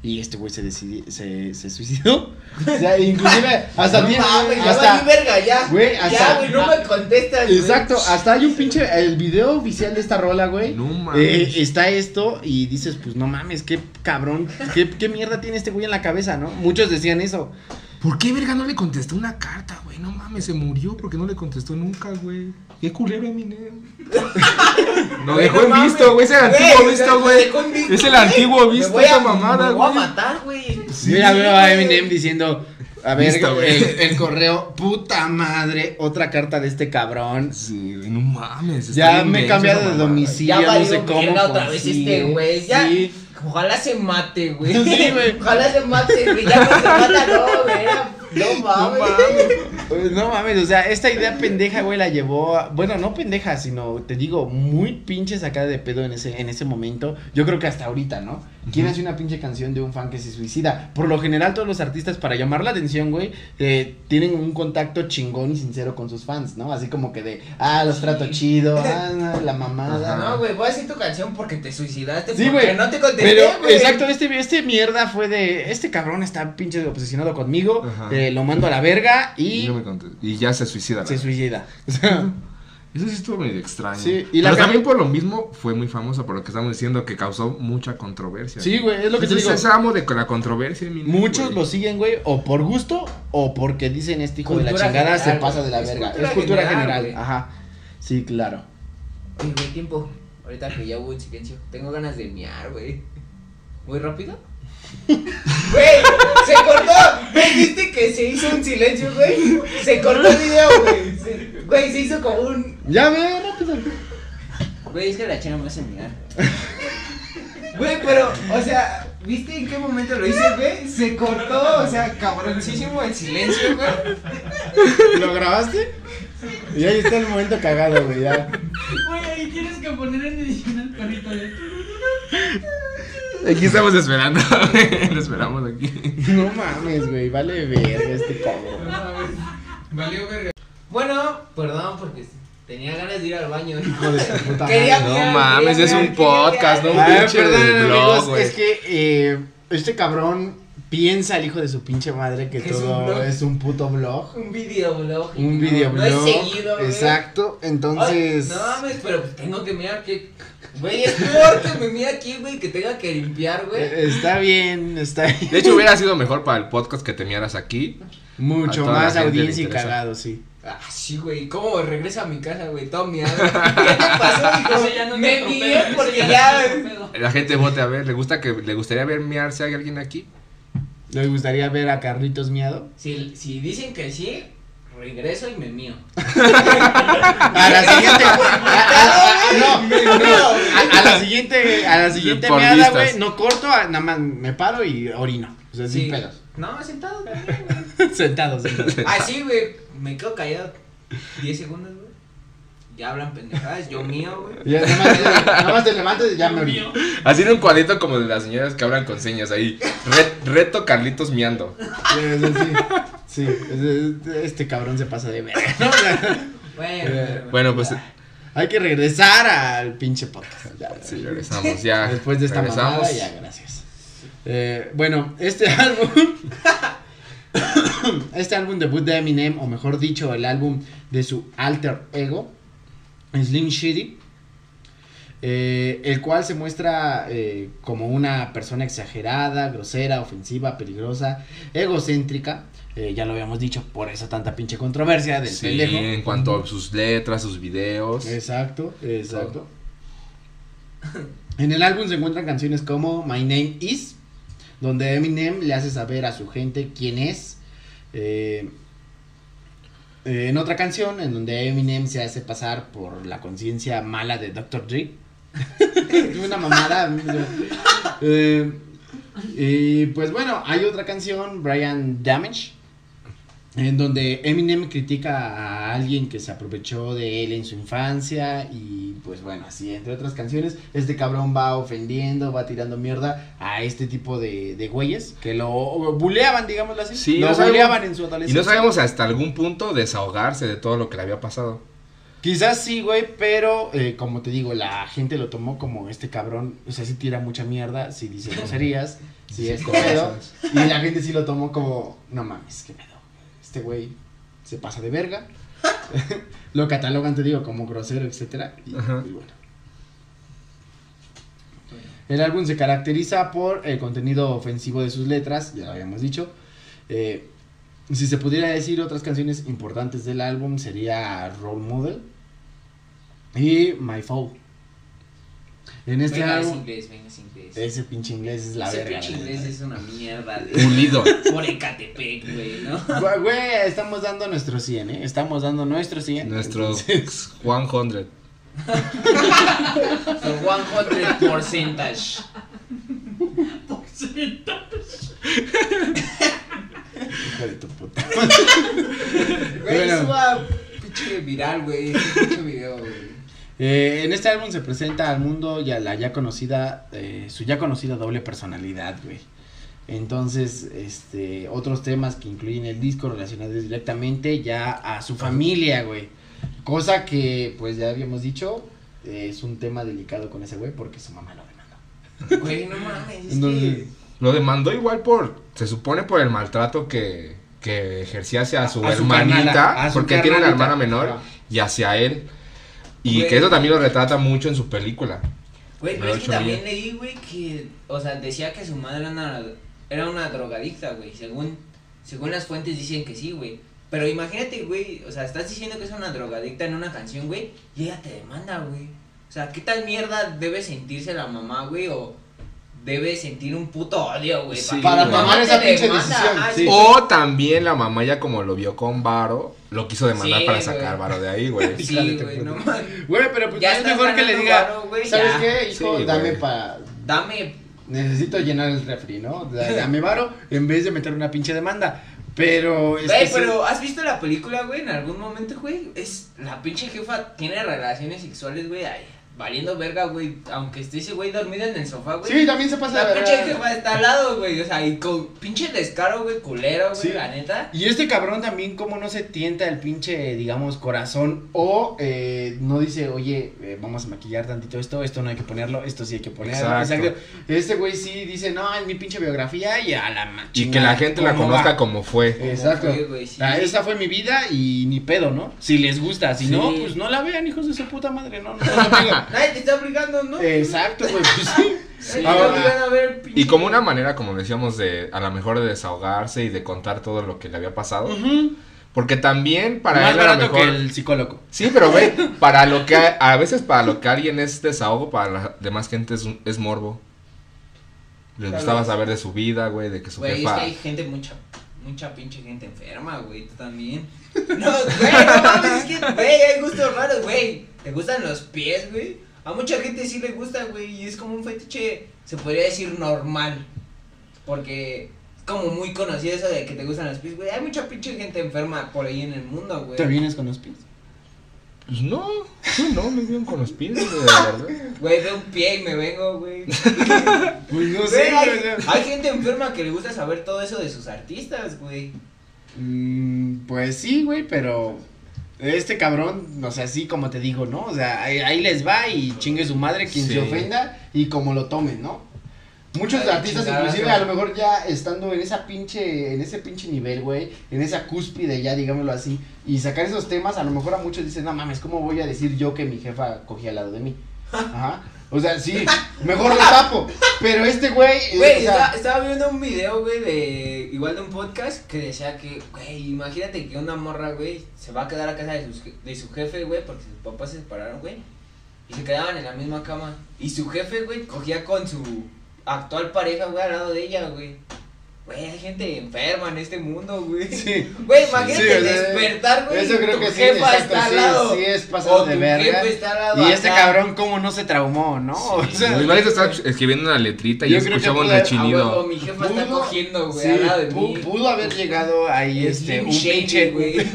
Y este güey se, decidi- se, se suicidó. O sea, inclusive hasta no tiene- mames, ya hasta- valí verga, ya. Güey, hasta- Ya, güey, no me contestas, güey. Exacto, hasta hay un pinche, el video oficial de esta rola, güey. No mames. eh, está esto y dices, pues no mames, qué cabrón, qué, qué mierda tiene este güey en la cabeza, ¿no? Muchos decían eso. ¿Por qué verga no le contestó una carta, güey? No mames, se murió porque no le contestó nunca, güey. Qué culero Eminem. Güey, dejó no en visto, güey. Es el antiguo Güey, visto, güey. Es el güey. antiguo Me visto voy a- esa mamada, Me voy a güey. matar, güey. Mira, veo a Eminem diciendo, a ver, Listo, güey. el, el correo, puta madre, otra carta de este cabrón. Sí, güey, no mames. Ya me he cambiado de domicilio, Ya no sé cómo. otra vez consigue. este güey. Ya. Sí. Ojalá se mate, güey. Sí, güey. Ojalá se mate, güey. Ya no se mata, no, güey. No mames. Pues, No mames, o sea, esta idea pendeja, güey, la llevó, a- bueno, no pendeja, sino, te digo, muy pinche sacada de pedo en ese, en ese momento. Yo creo que hasta ahorita, ¿no? ¿Quién hace una pinche canción de un fan que se suicida? Por lo general, todos los artistas, para llamar la atención, güey, eh, tienen un contacto chingón y sincero con sus fans, ¿no? Así como que de, ah, los trato chido, ah, no, la mamada. No, güey, voy a hacer tu canción porque te suicidaste. Sí, porque güey. no te contesté, Pero, güey. exacto, este, este mierda fue de, este cabrón está pinche obsesionado conmigo, eh, lo mando a la verga Y, y no me y ya se suicida. se suicida. Eso sí estuvo medio extraño. Sí, y la Pero también por lo mismo fue muy famoso por lo que estamos diciendo que causó mucha controversia. sí, güey, es lo que te digo. es amo de la controversia. Muchos güey. lo siguen, güey, o por gusto o porque dicen este hijo de la chingada se pasa de la Es verga. cultura es cultura general, general. güey. Ajá. Sí, claro. Uy, güey, tiempo. Ahorita que ya hubo un silencio. Tengo ganas de miar, güey. ¿Muy rápido? Güey, se cortó. ¿Ves? ¿Viste que se hizo un silencio, güey? Se cortó el video, güey. Güey, se hizo como un. Ya ve, rápido. Güey, es que la chena me hace mirar. Güey, pero, o sea, ¿viste en qué momento lo hice, güey? Se cortó, o sea, cabroncísimo el silencio, güey. ¿Lo grabaste? Y ahí está el momento cagado, güey, ya. Güey, ahí tienes que poner en edición el perrito de. Aquí estamos esperando. Lo esperamos aquí. No mames, güey, vale verga este cabrón. Valió verga. Bueno, perdón porque tenía ganas de ir al baño. Hijo de puta Quería madre. No mirar, mames, es un podcast, mirar. ¿no? Ay, pinche perdón, blog, amigos, güey. es que eh, este cabrón piensa el hijo de su pinche madre que Que es un todo blog. es un puto blog. Un videoblog. y Un no- videoblog. No es seguido, güey. Exacto, Ay, entonces. no mames, pero pues tengo que mirar que. Güey, es peor que me mire aquí, güey, que tenga que limpiar, güey. eh, Está bien, está bien. De hecho, hubiera sido mejor para el podcast que te miaras aquí. Mucho a toda la más gente le audiencia y interesa. cagado, sí. Ah, sí, güey. ¿Cómo regresa a mi casa, güey? Todo miado. ¿Qué te pasó, hijo? Ese ya no te me mié porque ya. La gente vote a ver. ¿Le gusta que le gustaría ver miarse a alguien aquí? ¿Le gustaría ver a Carlitos miado? Si, si dicen que sí, regreso y me mío. A la siguiente. a- a- a- no, no, a, a la siguiente, a la siguiente meada, güey, no corto, nada más me paro y orino. O sea, sin pedos. No, sentado, güey. sentado, sentado. Así, güey. Me quedo callado 10 segundos, güey. Ya hablan pendejadas, yo mío, güey. Ya, nada, más, nada más te levantas y ya me. Mío. Así en un cuadrito como de las señoras que hablan con señas ahí. Re- reto Carlitos miando. Sí, sí, sí, es- es- este cabrón se pasa de verga, ¿no? Sea, Bueno, Eh, Bueno, pues Hay que regresar al pinche podcast. Ya, sí, regresamos ya. Después de esta regresamos. mamada, ya, gracias. Eh, bueno, este álbum. este álbum debut de Eminem, o mejor dicho, el álbum de su alter ego, Slim Shady, eh, el cual se muestra eh, como una persona exagerada, grosera, ofensiva, peligrosa, egocéntrica. eh, ya lo habíamos dicho, por eso tanta pinche controversia del Sí, pendejo. en cuanto a sus letras, sus videos. Exacto, exacto. En el álbum se encuentran canciones como My Name Is, donde Eminem le hace saber a su gente quién es. Eh, eh, en otra canción, en donde Eminem se hace pasar por la conciencia mala de Dr. Dre. Una mamada. Eh, y pues bueno, hay otra canción, Brian Damage, en donde Eminem critica a alguien que se aprovechó de él en su infancia y pues bueno, así entre otras canciones, este cabrón va ofendiendo, va tirando mierda a este tipo de, de güeyes que lo buleaban, digámoslo así. Sí, lo no buleaban en su Y adolescencia. no sabemos hasta algún punto desahogarse de todo lo que le había pasado. Quizás sí, güey, pero eh, como te digo, la gente lo tomó como este cabrón, o sea, sí tira mucha mierda, sí dice groserías, sí es pedo, y la gente sí lo tomó como, no mames, qué pedo, este güey se pasa de verga, lo catalogan, te digo, como grosero, etcétera, y, Ajá. y bueno. El álbum se caracteriza por el contenido ofensivo de sus letras, ya lo habíamos dicho. Eh, si se pudiera decir otras canciones importantes del álbum sería Role Model y My Fall. En este venga, es álbum, inglés, venga, es inglés. ese pinche inglés es la Ese verga. pinche la inglés es una mierda de... Pulido. Por Ecatepec, güey, ¿no? Güey, estamos dando nuestro 100, ¿eh? Estamos dando nuestro 100. Nuestro entonces- 100. The 100 percentage. Hijo de tu puta. Güey, Bueno. suba pinche viral, güey. ese Pinche video, güey. Eh, en este álbum se presenta al mundo ya la ya conocida, eh, su ya conocida doble personalidad, güey. Entonces, este, otros temas que incluyen el disco relacionados directamente ya a su familia, güey. Cosa que, pues ya habíamos dicho, eh, es un tema delicado con ese güey porque su mamá lo demandó. Güey, no mames, Entonces. Lo demandó igual por, se supone por el maltrato que, que ejercía hacia su A su hermanita, carnala, a su porque tiene una hermana menor, y hacia él. Y Güey. que eso también lo retrata mucho en su película. Güey, pero es que también mil. leí, güey, que... O sea, decía que su madre era una, era una drogadicta, güey. Según, según las fuentes dicen que sí, güey. Pero imagínate, güey, o sea, estás diciendo que es una drogadicta en una canción, güey, y ella te demanda, güey. O sea, ¿qué tal mierda debe sentirse la mamá, güey? O debe sentir un puto odio, güey. Sí, Para tomar esa pinche demanda, decisión, sí. O también la mamá ya como lo vio con Varo, lo quiso demandar Sí, para sacar Varo de ahí, güey. Sí, güey, no. Güey, pero pues Ya es mejor que le diga, varo, güey, ¿sabes ya. qué, hijo? Sí, Dame para Dame necesito llenar el refri, ¿no? Da- Dame varo en vez de meter una pinche demanda. Pero es Güey, que sí- pero ¿has visto la película, güey? En algún momento, güey, es la pinche jefa tiene relaciones sexuales, güey, ay, valiendo verga, güey, aunque esté ese güey dormido en el sofá, güey. Sí, también se pasa la de pinche verga. jefa está al lado, güey, o sea, y con pinche descaro, güey, culero, güey, Sí. la neta. Y este cabrón también como no se tienta el pinche, digamos, corazón o eh, no dice, oye, eh, vamos a maquillar tantito esto, esto no hay que ponerlo, esto sí hay que ponerlo. Exacto. Este güey sí dice, no, es mi pinche biografía y a la ma- Y que la gente la ¿cómo conozca va? como fue. Exacto. Fue, güey, sí. Ah, esa fue mi vida y ni pedo, ¿no? Si les gusta, si no, pues no la vean, hijos de su puta madre, no, no, no la vean. Nadie te está obligando, ¿no? Exacto, güey, pues sí. Ahora- a ver. Y como una manera, como decíamos, de a lo mejor de desahogarse y de contar todo lo que le había pasado. Porque también para Más él a lo mejor... que el psicólogo. Sí, pero güey, para lo que a, veces para lo que alguien es desahogo, para la demás gente es, un- es morbo. Les gustaba saber de su vida, güey, de que su Güey, es que jefa... hay gente, mucha, mucha pinche gente enferma, güey, tú también. No, güey, no mames, es que, güey, hay gustos raros, güey. ¿Te gustan los pies, güey? A mucha gente sí le gusta, güey, y es como un fetiche, se podría decir normal. Porque es como muy conocido eso de que te gustan los pies, güey. Hay mucha pinche gente enferma por ahí en el mundo, güey. ¿Te vienes con los pies? Pues no, yo no, me vieron con los pies, güey, de verdad. Güey, veo un pie y me vengo, güey. Pues no Güey, hay, hay gente enferma que le gusta saber todo eso de sus artistas, güey. Mm, pues sí, güey, pero este cabrón, o sea, así como te digo, ¿no? O sea, ahí, ahí les va y chingue su madre quien Sí. se ofenda y como lo tomen, ¿no? Muchos Ay, artistas, chingada, inclusive, güey. a lo mejor ya estando en esa pinche, en ese pinche nivel, güey, en esa cúspide, ya digámoslo así, y sacar esos temas, a lo mejor a muchos dicen, no mames, ¿cómo voy a decir yo que mi jefa cogía al lado de mí? Ajá. O sea, sí, mejor lo tapo. Pero este güey, eh, Güey, o sea, estaba, estaba viendo un video, güey, de. Igual de un podcast que decía que, güey, imagínate que una morra, güey, se va a quedar a casa de, sus je- de su jefe, güey, porque sus papás se separaron, güey. Y se quedaban en la misma cama. Y su jefe, güey, cogía con su actual pareja, güey, al lado de ella, güey. Güey, hay gente enferma en este mundo, güey. Sí. Güey, imagínate Sí, o sea, despertar, güey. eso creo tu que sí, jefa exacto, está al sí, lado. sí es pasado de verga. está al lado y este acá. cabrón, ¿cómo no se traumó, no? o sea, Igual estaba escribiendo una letrita y escuchaba un rechinido. mi jefa está Pudo- cogiendo, güey, sí, al lado de mí. pudo haber llegado ahí Es este un pinche güey.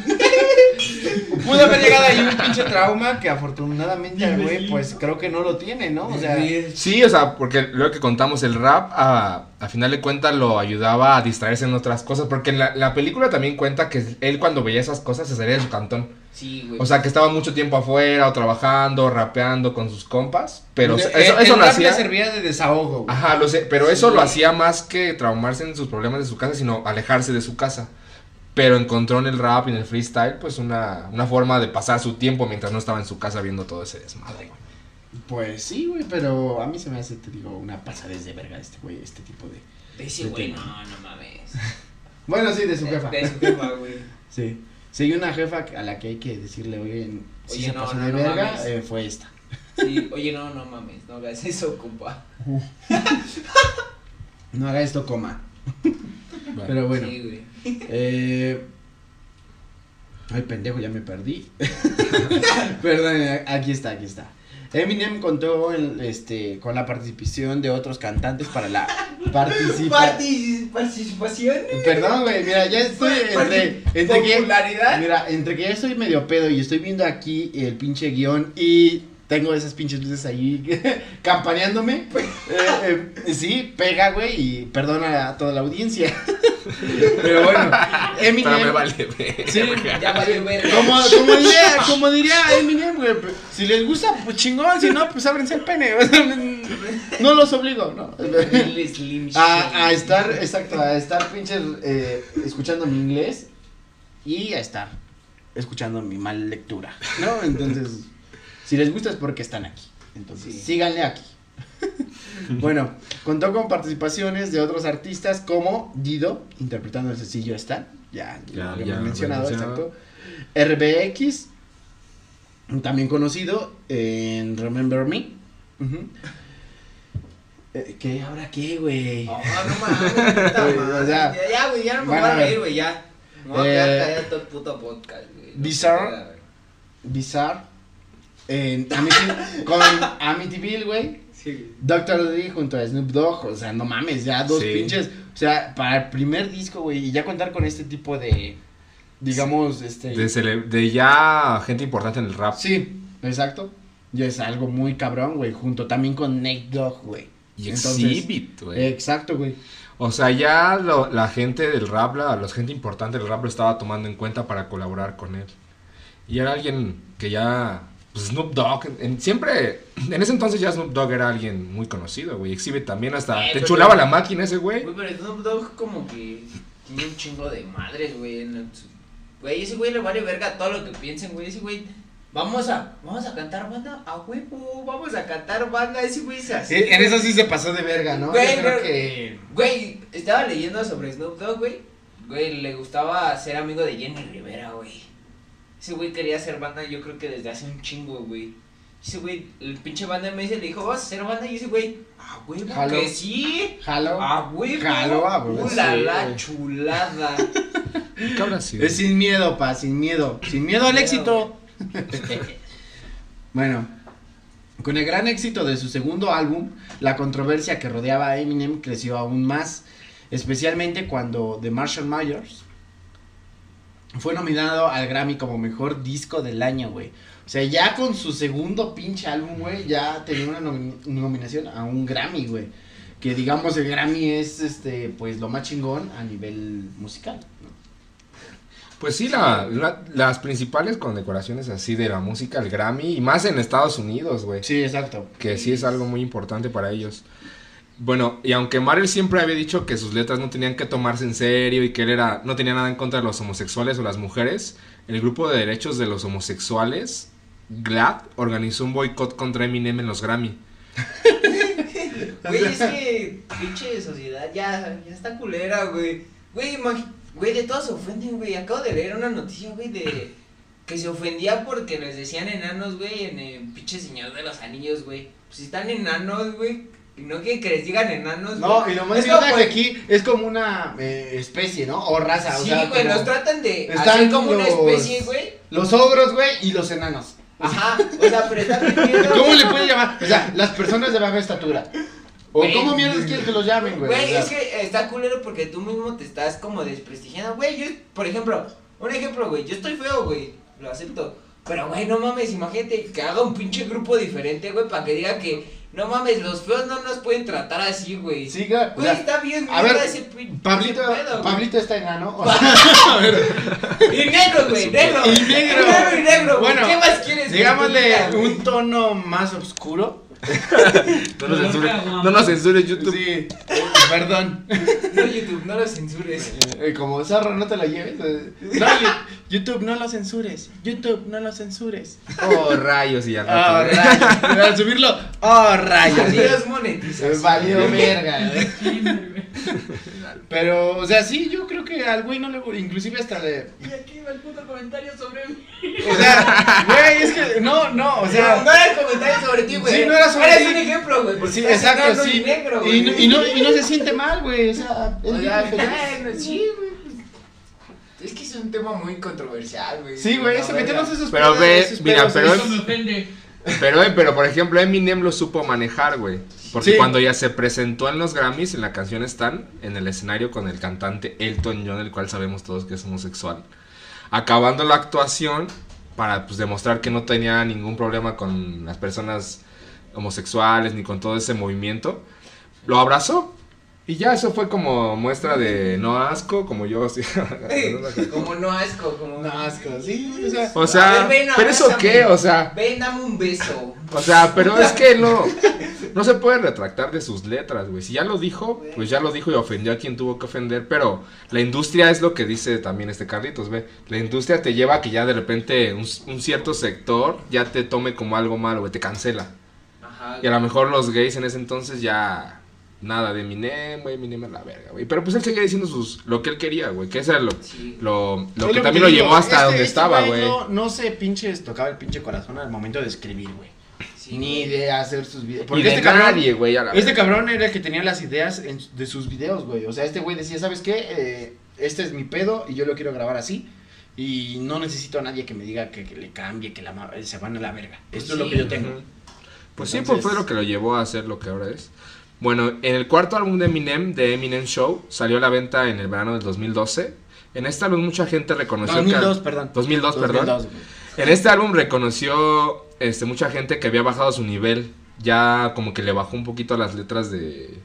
pudo haber llegado ahí un pinche trauma que afortunadamente el güey pues creo que no lo tiene, ¿no? O sea, Sí, o sea, porque lo que contamos, el rap a, a final de cuentas lo ayudaba a distraerse en otras cosas, porque en la, la película también cuenta que él cuando veía esas cosas se salía de su cantón. Sí, güey. O sea, que estaba mucho tiempo afuera o trabajando, rapeando con sus compas, pero el- eso, el eso lo rap hacía... le servía de desahogo. güey. Ajá, lo sé, pero eso lo hacía más que traumarse en sus problemas de su casa, sino alejarse de su casa. Pero encontró en el rap y en el freestyle, pues una, una forma de pasar su tiempo mientras no estaba en su casa viendo todo ese desmadre, güey. Pues sí, güey, pero a mí se me hace, te digo, una pasadez de verga este güey, este tipo de De ese güey, no, no mames. Bueno, sí, de su jefa. De su jefa, güey. Sí. Si hay una jefa a la que hay que decirle, oye, si Oye, se no, pasó no, de no verga, mames. eh, fue esta. Sí, oye, no, no mames, no hagas eso, compa. No haga esto, coma. Pero bueno. Sí, güey. Eh... Ay, pendejo, ya me perdí. Perdón, eh, aquí está, aquí está. Eminem contó el, este, con la participación de otros cantantes para la participa Partic- participación. Perdón, güey, mira, ya estoy entre, entre que, Popularidad. mira, entre que ya estoy medio pedo y estoy viendo aquí el pinche guion y tengo esas pinches luces ahí campaneándome. eh, eh, sí, pega, güey, y perdona a toda la audiencia. Pero bueno, Eminem. Pero me vale ver. Sí, Ya valió verga. como, como diría, como diría Eminem, güey, pues, si les gusta, pues chingón, si no, pues ábrense el pene. no los obligo, ¿no? A, estar, exacto, a estar pinche eh, escuchando mi inglés y a estar escuchando mi mal lectura, ¿no? Entonces, si les gusta es porque están aquí. Entonces, Sí. síganle aquí. bueno, contó con participaciones de otros artistas como Dido, interpretando el sencillo Stan, ya, ya, Ya, lo ya lo mencionado, exacto. RBX, también conocido en Remember Me. Eh, ¿Qué? ¿Ahora qué, güey? No, no mames. o sea, ya, ya, güey, ya no me van voy a a reír, güey, ya. Me voy a Eh, quedar callado todo el puto podcast, güey. No Bizarre. a. Bizarre. En Amity- con Amityville, güey. Sí, güey. Dr. Dre junto a Snoop Dogg. O sea, no mames, ya dos Sí. pinches. O sea, para el primer disco, güey. Y ya contar con este tipo de. Digamos, este. De, cele- de ya gente importante en el rap. Sí, exacto. Ya es algo muy cabrón, güey. Junto también con Nate Dogg, güey. Y Entonces, Exhibit, güey. Exacto, güey. O sea, ya lo- la gente del rap, la, la gente importante del rap lo estaba tomando en cuenta para colaborar con él. Y era alguien que ya, pues Snoop Dogg, en- en- siempre, en ese entonces ya Snoop Dogg era alguien muy conocido, güey. Exhibit también hasta, Eh, te chulaba la máquina ese güey. Güey, pero Snoop Dogg como que tiene un chingo de madres, güey. Güey, ese güey le vale verga todo lo que piensen, güey. Ese güey, vamos a, vamos a cantar banda a huevo, vamos a cantar banda. Ese güey se en eso sí se pasó de verga, ¿no? Güey, Yo creo que. Güey, estaba leyendo sobre Snoop Dogg, güey. Güey, le gustaba ser amigo de Jenny Rivera, güey. Ese güey quería hacer banda, yo creo que desde hace un chingo, güey. Ese güey, el pinche banda me dice, le dijo, ¿vas a hacer banda? Y ese güey, ah, güey, que sí. Jalo. Ah, güey, Jalo, ah, güey, Uh, la, sí, la güey. chulada. ¿Qué habrá sido? Es sin miedo, pa, sin miedo. Sin miedo al éxito. Bueno, con el gran éxito de su segundo álbum, la controversia que rodeaba a Eminem creció aún más, especialmente cuando The Marshall Myers fue nominado al Grammy como mejor disco del año, güey. O sea, ya con su segundo pinche álbum, güey, ya tenía una nomi- nominación a un Grammy, güey. Que digamos el Grammy es este pues lo más chingón a nivel musical, ¿no? Pues sí, la, la- las principales condecoraciones así de la música, el Grammy, y más en Estados Unidos, güey. Sí, exacto. Que sí es algo muy importante para ellos. Bueno, y aunque Marvel siempre había dicho que sus letras no tenían que tomarse en serio y que él era no tenía nada en contra de los homosexuales o las mujeres, el grupo de derechos de los homosexuales, GLAD, organizó un boicot contra Eminem en los Grammy. Güey, es que pinche sociedad ya, ya está culera, güey. Güey, güey, de todos se ofenden, güey. Acabo de leer una noticia, güey, de que se ofendía porque les decían enanos, güey, en el pinche Señor de los Anillos, güey. Pues si están enanos, güey, y no quieren que les digan enanos, No, y lo más Es idiota como, es que aquí es como una eh, especie, ¿no? O raza, o Sí, sea, güey, los tratan de Están hacer como una especie, güey. los ogros, güey, y los enanos. Ajá, o sea, pero están metiendo. ¿Cómo le puede llamar? O sea, las personas de baja estatura. O cómo mierdas quieres que los llamen, güey. Güey, O es que está culero porque tú mismo te estás como desprestigiando. Güey, yo, por ejemplo, un ejemplo, güey, yo estoy feo, güey, lo acepto. Pero, güey, no mames, imagínate que haga un pinche grupo diferente, güey, para que diga que, no mames, los feos no nos pueden tratar así, güey. Siga, o Güey, sea, está bien, a ver, ese Pablito, ese pedo. Pablito está enano. o sea, Y negro, güey, negro. Y negro. Negro y negro, güey. Bueno, ¿Qué más quieres? digámosle un tono más oscuro. No nos censures, no nos censures YouTube. Sí, eh, perdón. No, YouTube, no lo censures. Eh, como zorro, no te lo lleves. eh. No, YouTube, no lo censures. YouTube, no lo censures. Oh, rayos y ya. Oh, rayos. Al subirlo, oh, rayos. Adiós, Se monetización. valió verga. Güey. Pero, o sea, sí, yo creo que al güey no le. Inclusive hasta le. Y aquí va el puto comentario sobre mí. O sea, güey, es que. No, no, o no, sea. no era el comentario sobre ti, güey. Sí, no era sobre Eres ti. un ejemplo, güey. Sí, exacto, sí. Y, negro, Y, güey. no- y, no, y no se siente mal, güey. O sea, él O sea, bueno, sí, güey. Es que es un tema muy controversial, güey. Sí, güey, se verga. metió en esos Pero esos mira, pero Eso me ofende. Pero, eh, pero por ejemplo, Eminem lo supo manejar, güey. Porque Sí. cuando ya se presentó en los Grammys, en la canción Stan, en el escenario con el cantante Elton John, el cual sabemos todos que es homosexual, acabando la actuación para pues, demostrar que no tenía ningún problema con las personas homosexuales ni con todo ese movimiento, lo abrazó. Y ya eso fue como muestra de no asco, como yo. así. Como no asco, como No, asco, sí, o sea. o sea, A ver, ven, pero eso qué, o sea, Ven, dame un beso. O sea, pero es que no, no se puede retractar de sus letras, güey. Si ya lo dijo, pues ya lo dijo y ofendió a quien tuvo que ofender. Pero la industria es lo que dice también este Carlitos, ve. La industria te lleva a que ya de repente un, un cierto sector ya te tome como algo malo, güey, te cancela. Ajá. Y a lo mejor los gays en ese entonces ya nada de Eminem, güey, Eminem es la verga, güey. Pero pues él seguía diciendo sus, lo que él quería, güey. Que eso era lo, Sí. lo, que también lo llevó hasta este- donde este estaba, güey. No, no se pinches tocaba el pinche corazón al momento de escribir, güey. Sí, Ni de hacer sus videos. Porque de este cabrón, nadie, güey, a este cabrón era el que tenía las ideas en- de sus videos, güey. O sea, este güey decía, ¿sabes qué? Eh, este es mi pedo y yo lo quiero grabar así. Y no necesito a nadie que me diga que, que le cambie, que la, ma- se van a la verga. Esto es lo que yo tengo. Pues sí, pues fue lo que lo llevó a hacer lo que ahora es. Bueno, en el cuarto álbum de Eminem, The Eminem Show, salió a la venta en el verano del 2012. En este álbum mucha gente reconoció 2002, que... perdón. 2002, perdón. 2002, güey. En este álbum reconoció este, mucha gente que había bajado su nivel. Ya como que le bajó un poquito las letras de,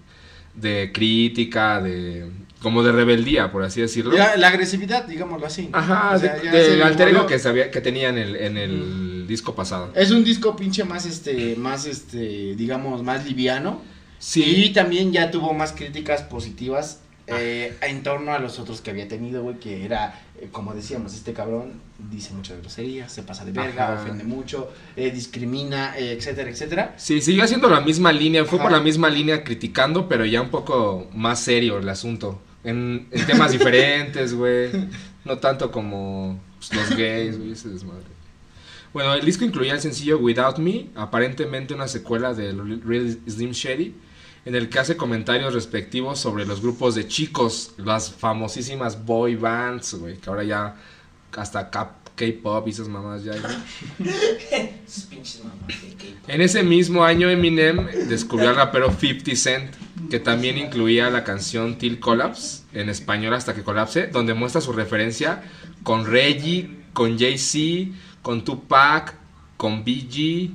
de crítica, de como de rebeldía, por así decirlo. Ya, la agresividad, digámoslo así. Ajá, O sea, de- del alter ego que, sabía, que tenía en el, en el disco pasado. Es un disco pinche más, este, más, este, digamos, más liviano. Sí, Y también ya tuvo más críticas positivas eh, en torno a los otros que había tenido, güey, que era, eh, como decíamos, este cabrón dice muchas groserías, se pasa de verga, Ajá. ofende mucho, eh, discrimina, eh, etcétera, etcétera. Sí, siguió haciendo la misma línea, fue por la misma línea criticando, pero ya un poco más serio el asunto. En, en temas diferentes, güey. No tanto como pues, los gays, güey, ese desmadre. Bueno, el disco incluía el sencillo Without Me, aparentemente una secuela de Real Slim Shady, en el que hace comentarios respectivos sobre los grupos de chicos, las famosísimas boy bands, güey, que ahora ya hasta K-pop y esas mamás ya. En ese mismo año Eminem descubrió al rapero 50 Cent, que también incluía la canción Till Collapse, en español hasta que colapse, donde muestra su referencia con Reggie, con Jay-Z, con Tupac, con BG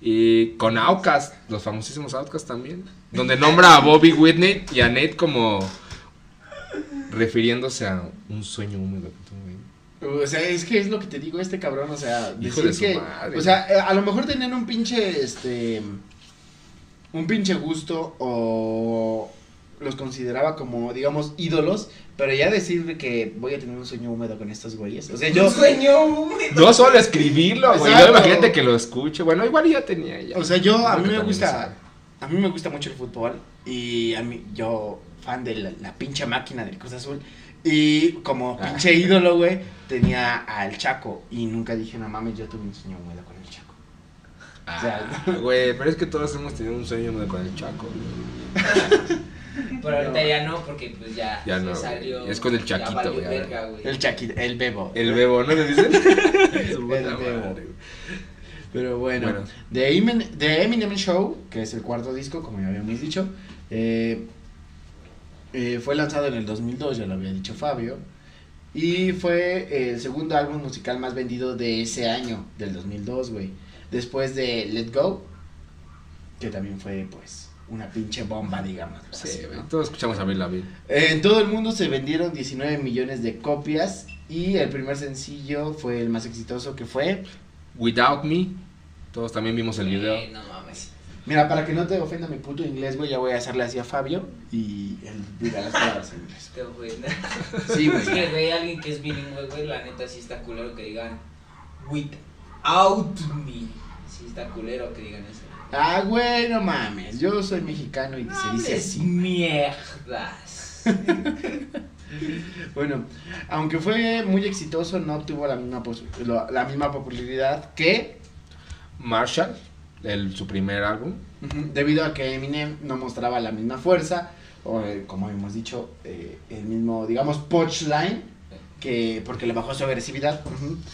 y con Outkast, los famosísimos Outkast también, donde nombra a Bobby Whitney y a Nate como refiriéndose a un sueño húmedo que tuve. O sea, es que es lo que te digo, este cabrón, o sea, Hijo decir de su que, madre. o sea, eh, a lo mejor tenían un pinche, este, un pinche gusto o los consideraba como, digamos, ídolos, pero ya decir que voy a tener un sueño húmedo con estos güeyes. O sea, yo, Un sueño húmedo. No solo escribirlo, güey. Luego imagínate que lo escuche. Bueno, igual ya tenía ya. o sea, yo a mí me gusta. A mí me gusta mucho el fútbol y a mí yo fan de la, la pinche máquina del Cruz Azul y como Ah. pinche ídolo, güey, tenía al Chaco y nunca dije, no mames, yo tuve un sueño húmedo con el Chaco. Ah, o sea, güey, pero es que todos hemos tenido un sueño con el Chaco. Pero ahorita ya no, porque pues ya, Ya se no, salió. Es con el Chaquito, güey. El Chaquito, el Bebo. El bebo, ¿no le dicen? El bebo. Pero bueno, Bueno. The, Eminem, The Eminem Show, que es el cuarto disco, como ya habíamos dicho, eh, eh, fue lanzado en el 2002, ya lo había dicho Fabio, y fue el segundo álbum musical más vendido de ese año, del 2002, güey. Después de Let Go, que también fue, pues, una pinche bomba, digamos. Sí, así. ¿no? Todos escuchamos a Bill Lavin. En todo el mundo se vendieron 19 millones de copias y el primer sencillo fue el más exitoso que fue Without Me. Todos también vimos el video. Eh, no mames. Mira, para que no te ofenda mi puto inglés, güey, ya voy a hacerle así a Fabio y él diga las palabras en inglés. Este güey. Sí, Es güey. que, güey, alguien que es bilingüe, güey, la neta sí está culero que digan without me. Sí está culero que digan eso. Ah, güey, no mames. Yo soy mexicano y se dice así. mierdas. Bueno, aunque fue muy exitoso, no obtuvo la misma, la misma popularidad que Marshall, el, su primer álbum. Debido a que Eminem no mostraba la misma fuerza, o eh, como hemos dicho, eh, el mismo, digamos, punchline, que, porque le bajó su agresividad,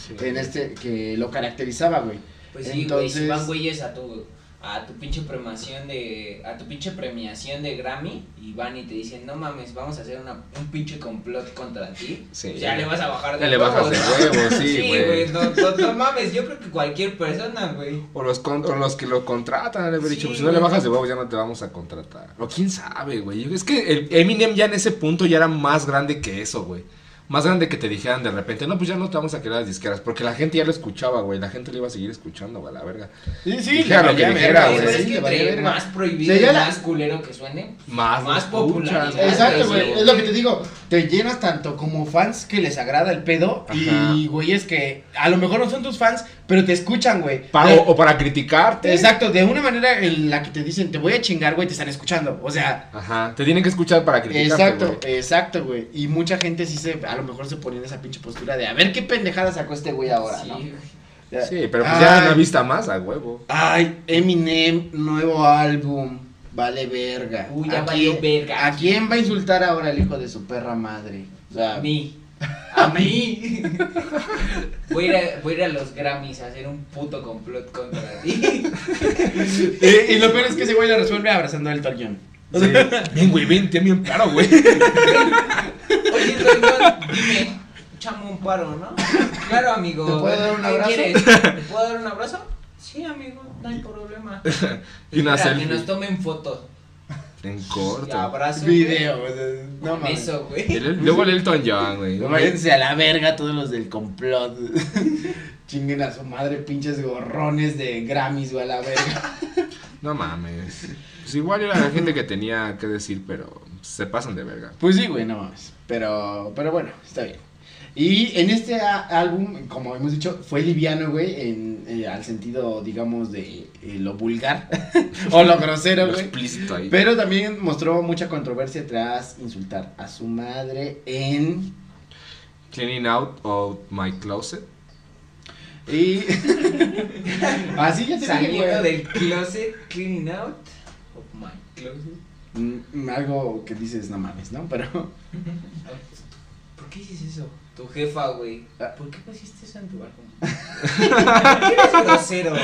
Sí. en este, que lo caracterizaba, güey. Pues sí, güey, Entonces- si van güeyes a tu, a tu pinche premiación de, a tu pinche premiación de Grammy y van y te dicen, no mames, vamos a hacer una, un pinche complot contra ti, Sí. ya le vas a bajar de Ya le bajas de huevos, sí, güey. no, no, no mames, yo creo que cualquier persona, güey. O los, con- o los que lo contratan, le Sí, dicho, pues si no le bajas de huevos ya no te vamos a contratar. O quién sabe, güey. Es que el Eminem ya en ese punto ya era más grande que eso, güey. Más grande que te dijeran de repente, no, pues ya no te vamos a querer las disqueras. Porque la gente ya lo escuchaba, güey. La gente le iba a seguir escuchando, güey, la verga. Sí, Dijera lo que dijera, Güey, es sí, que entre más prohibido y la- más culero que suene, Más, Más lo popularidad. Exacto, Sí, güey. sí. Es lo que te digo. Te llenas tanto como fans que les agrada el pedo. Ajá. Y, güey, es que a lo mejor no son tus fans, pero te escuchan, güey. Pa- De- o, o para criticarte. Exacto, de una manera en la que te dicen, te voy a chingar, güey, te están escuchando. O sea, Ajá. Te tienen que escuchar para criticarte, exacto, güey. exacto, güey. Y mucha gente sí se, a lo mejor se ponía en esa pinche postura de, a ver qué pendejada sacó este güey ahora, sí, ¿no? Ya. Sí, pero pues ya Ay. una vista más a huevo. Ay, Eminem, nuevo álbum. Vale verga. Uy, ya ¿A valió quién- verga. ¿A quién va a insultar ahora el hijo de su perra madre? O sea, A mí. A mí. Voy a, ir a, voy a ir a los Grammys a hacer un puto complot contra ti. y, y lo peor es que ese güey lo resuelve abrazando a Elton John. Sí. Bien, güey, ven, ten bien claro, güey. Oye, Toñón, dime, échame un paro, ¿no? Claro, amigo. ¿Te puedo dar un ¿Qué abrazo? quieres? ¿Te puedo dar un abrazo? Sí, amigo, no hay problema. Y una Espera, que nos tomen fotos. En Y corto. abrazo. güey. Video, o sea, no Con mames. eso, güey. Luego el Elton John, güey. Váyanse a la verga todos los del complot. Chinguen a su madre, pinches gorrones de Grammys, güey, a la verga. No mames. Pues igual era la gente que tenía que decir, pero se pasan de verga. Pues sí, güey, no mames. Pero, pero bueno, está bien. Y en este álbum, como hemos dicho, fue liviano, güey, en, eh, al sentido, digamos, de eh, lo vulgar o lo grosero, güey. explícito ahí. Pero también mostró mucha controversia tras insultar a su madre en... Cleaning out of my closet. Y... Así ya Saliendo güey. del closet, cleaning out of my closet. Mm, algo que dices, no mames, ¿no? Pero... ¿Por qué dices eso? Tu jefa, güey. Ah. ¿Por qué pusiste eso en tu álbum? ¿Por qué eres grosero?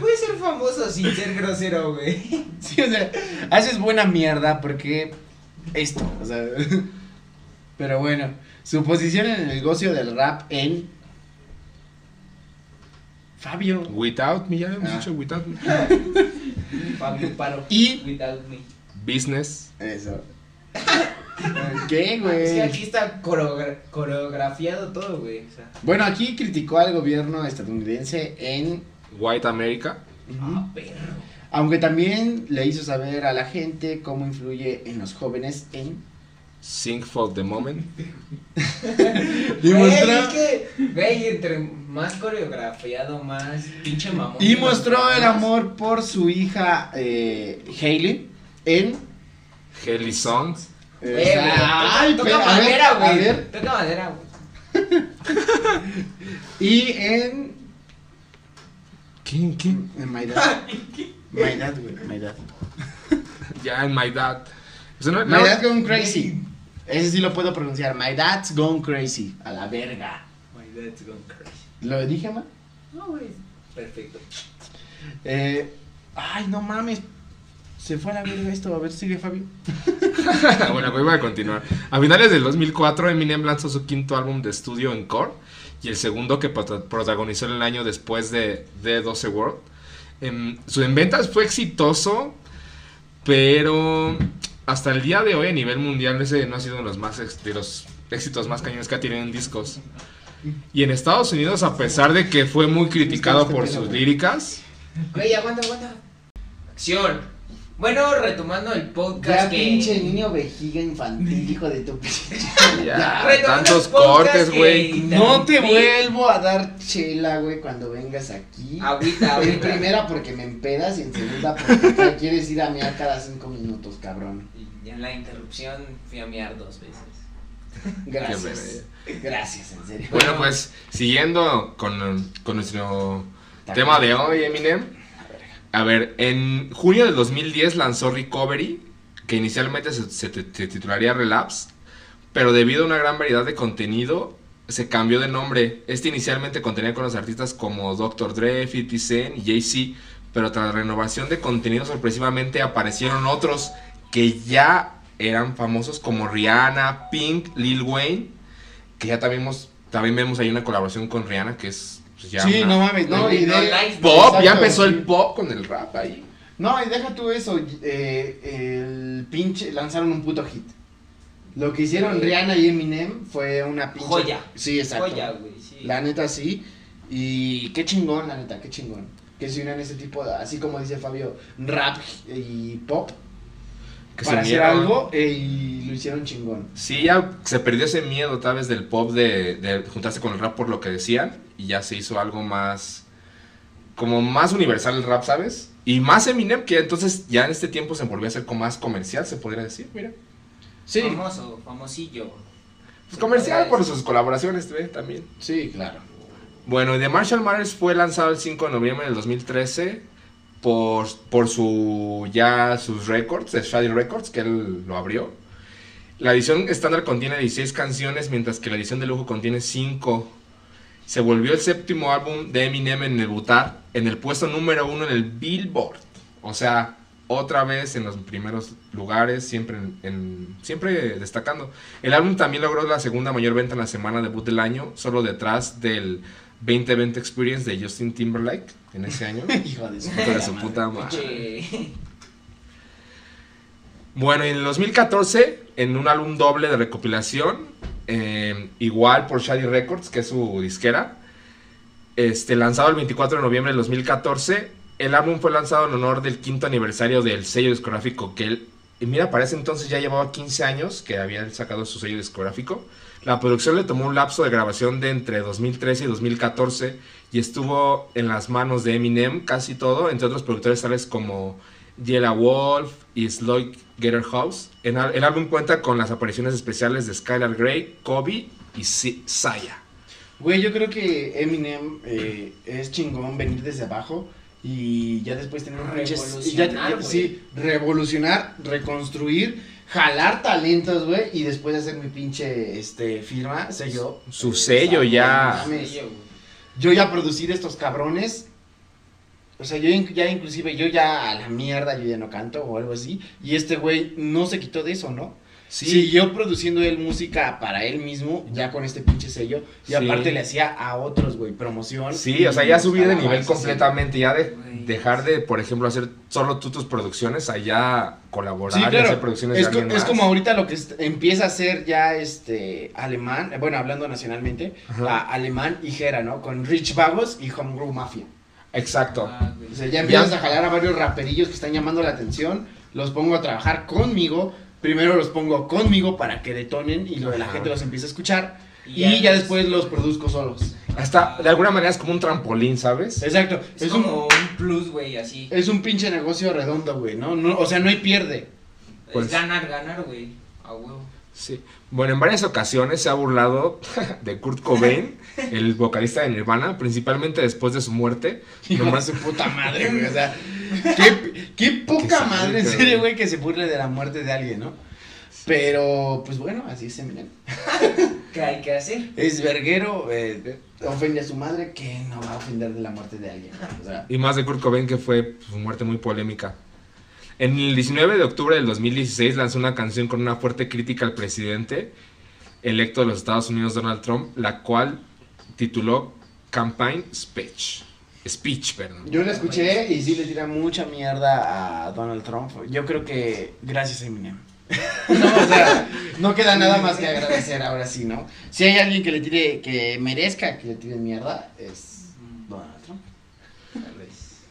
Puedes ser famoso sin ser grosero, güey. Sí, o sea, haces buena mierda porque esto, o sea. Pero bueno, su posición en el negocio del rap en. Fabio. Without me, ya habíamos Ah. dicho without me. Fabio Paro. Y- Without me. Business. Eso. ¿Qué, güey? aquí está coreogra- coreografiado todo, güey. O sea, Bueno, aquí criticó al gobierno estadounidense en. White America. ah, perro. Aunque también le hizo saber a la gente cómo influye en los jóvenes en... Sing for the moment. Y mostró, es que, güey, entre más coreografiado, más pinche mamón. y mostró el amor por su hija eh, Hailey en... Helly Songs. Güey, güey, Ay, toca, madera, güey. ver. Toca madera, güey. Y en... ¿Quién? ¿Quién? En My Dad. My Dad, güey, My Dad. Ya en My Dad. No- My no- Dad's Gone Crazy. Ese sí lo puedo pronunciar. My Dad's Gone Crazy. A la verga. My dad's gone crazy. ¿Lo dije, man? No, güey. Perfecto. Eh, ay, no mames. Se fue a la verga esto. A ver, sigue Fabio. bueno, pues voy a continuar. A finales del 2004, Eminem lanzó su quinto álbum de estudio Encore y el segundo que prota- protagonizó el año después de The 12 World. Em, su en ventas fue exitoso, pero hasta el día de hoy a nivel mundial ese no ha sido uno de los, más ex- de los éxitos más cañones que ha tenido en discos. Y en Estados Unidos, a pesar de que fue muy criticado por sus líricas, Güey, aguanta, aguanta. Acción. Bueno, retomando el podcast Ya, que... pinche niño vejiga infantil, hijo de tu pinche. ya, Retomando tantos cortes, güey. No te vuelvo a dar chela, güey, cuando vengas aquí. Agüita, En primera porque me empedas y en segunda porque te quieres ir a mear cada cinco minutos, cabrón. Y en la interrupción fui a miar dos veces. Gracias. Gracias, en serio. Bueno, pues siguiendo con, con nuestro tema de hoy, Eminem. A ver, en junio del 2010 lanzó Recovery, que inicialmente se, se t- se titularía Relapse, pero debido a una gran variedad de contenido, se cambió de nombre. Este inicialmente contenía con los artistas como Dr. Dre, 50 Cent y Jay-Z, pero tras la renovación de contenido sorpresivamente aparecieron otros que ya eran famosos como Rihanna, Pink, Lil Wayne, que ya también vemos, también vemos ahí una colaboración con Rihanna que es pues, ya Sí, una- no mames, no, y de- pop, ya empezó sí. el pop con el rap ahí. No, y deja tú eso, eh, el pinche, lanzaron un puto hit. Lo que hicieron Sí. Rihanna y Eminem fue una pinche... Joya. Sí, exacto. Joya, güey, sí. La neta sí, y qué chingón, la neta, qué chingón. Que se unan ese tipo, de, así como dice Fabio, rap y pop, Que para se hacer algo y lo hicieron chingón. Sí, ya se perdió ese miedo tal vez del pop de, de juntarse con el rap por lo que decían y ya se hizo algo más como más universal el rap, ¿sabes? Y más Eminem que entonces ya en este tiempo se volvió a hacer como más comercial, se podría decir, mira. Sí, Famoso, famosillo. Pues comercial por sus colaboraciones ¿ve? también. sí, claro. Bueno, y The Marshall Matters fue lanzado el 5 de noviembre del 2013 por, su ya sus records, de Shady Records, que él lo abrió. La edición estándar contiene 16 canciones, mientras que la edición de lujo contiene 5. Se volvió el séptimo álbum de Eminem en debutar en el puesto número uno en el Billboard. O sea, otra vez en los primeros lugares, siempre, en, en- siempre destacando. El álbum también logró la segunda mayor venta en la semana debut del año, solo detrás del 2020 Experience de Justin Timberlake en ese año. Hijo de su, Hijo de su puta madre. Bueno, en el 2014, en un álbum doble de recopilación, eh, igual por Shady Records, que es su disquera, este, lanzado el 24 de noviembre del 2014, el álbum fue lanzado en honor del quinto aniversario del sello discográfico que él, y mira, para ese entonces ya llevaba 15 años que había sacado su sello discográfico. La producción le tomó un lapso de grabación de entre 2013 y 2014 y estuvo en las manos de Eminem casi todo, entre otros productores tales como Yella Wolf y Sloy Getter House. En al- el álbum cuenta con las apariciones especiales de Skylar Grey, Kobe y Saya. Güey, yo creo que Eminem eh, es chingón venir desde abajo y ya después tener un Revolucionar, ya- ya- güey. Sí, revolucionar, reconstruir, jalar talentos, güey, y después hacer mi pinche este, firma, sello. Su Eh, sello ya. Yo ya producir estos cabrones. O sea, yo ya inclusive, yo ya a la mierda, yo ya no canto o algo así. Y este güey no se quitó de eso, ¿no? Sí, Siguió produciendo él música para él mismo, ya con este pinche sello. Y Sí. aparte le hacía a otros, güey, promoción. Sí, o sea, ya subir de nivel completamente, ya de dejar de, por ejemplo, hacer solo tú tus producciones, allá colaborar Sí, y hacer producciones Es, de co- es como ahorita lo que empieza a ser ya este alemán, eh, bueno, hablando nacionalmente, a- alemán y Jera, ¿no? Con Rich Vagos y Homegrown Mafia. Exacto. Ah. O sea, ya empiezas a jalar a varios raperillos que están llamando la atención, los pongo a trabajar conmigo, primero los pongo conmigo para que detonen y lo de la gente los empiece a escuchar Y y, ya después los produzco solos. Hasta, de alguna manera es como un trampolín, ¿sabes? Exacto, Es, es, como un, un plus, güey, así. es un pinche negocio redondo, güey, ¿no? no o sea, no hay pierde. Pues- es ganar, ganar, güey. A huevo. Sí. Bueno, en varias ocasiones se ha burlado de Kurt Cobain, el vocalista de Nirvana, principalmente después de su muerte. Hijo Nomás- de su puta madre, güey, o sea, qué, qué poca madre, en serio, güey, que se burle de la muerte de alguien, ¿no? Pero, pues bueno, así es Eminem. ¿Qué hay que hacer? Es verguero, eh, ofende a su madre, que no va a ofender de la muerte de alguien. O sea, Y más de Kurt Cobain, que fue su muerte muy polémica. En el 19 de octubre del 2016 lanzó una canción con una fuerte crítica al presidente electo de los Estados Unidos, Donald Trump, la cual tituló Campaign Speech. Speech, perdón. yo la escuché y sí le tira mucha mierda a Donald Trump. Yo creo que gracias a Eminem. no, o sea, no queda nada más que agradecer ahora sí, ¿no? Si hay alguien que le tire, que merezca que le tire mierda, es Donald Trump.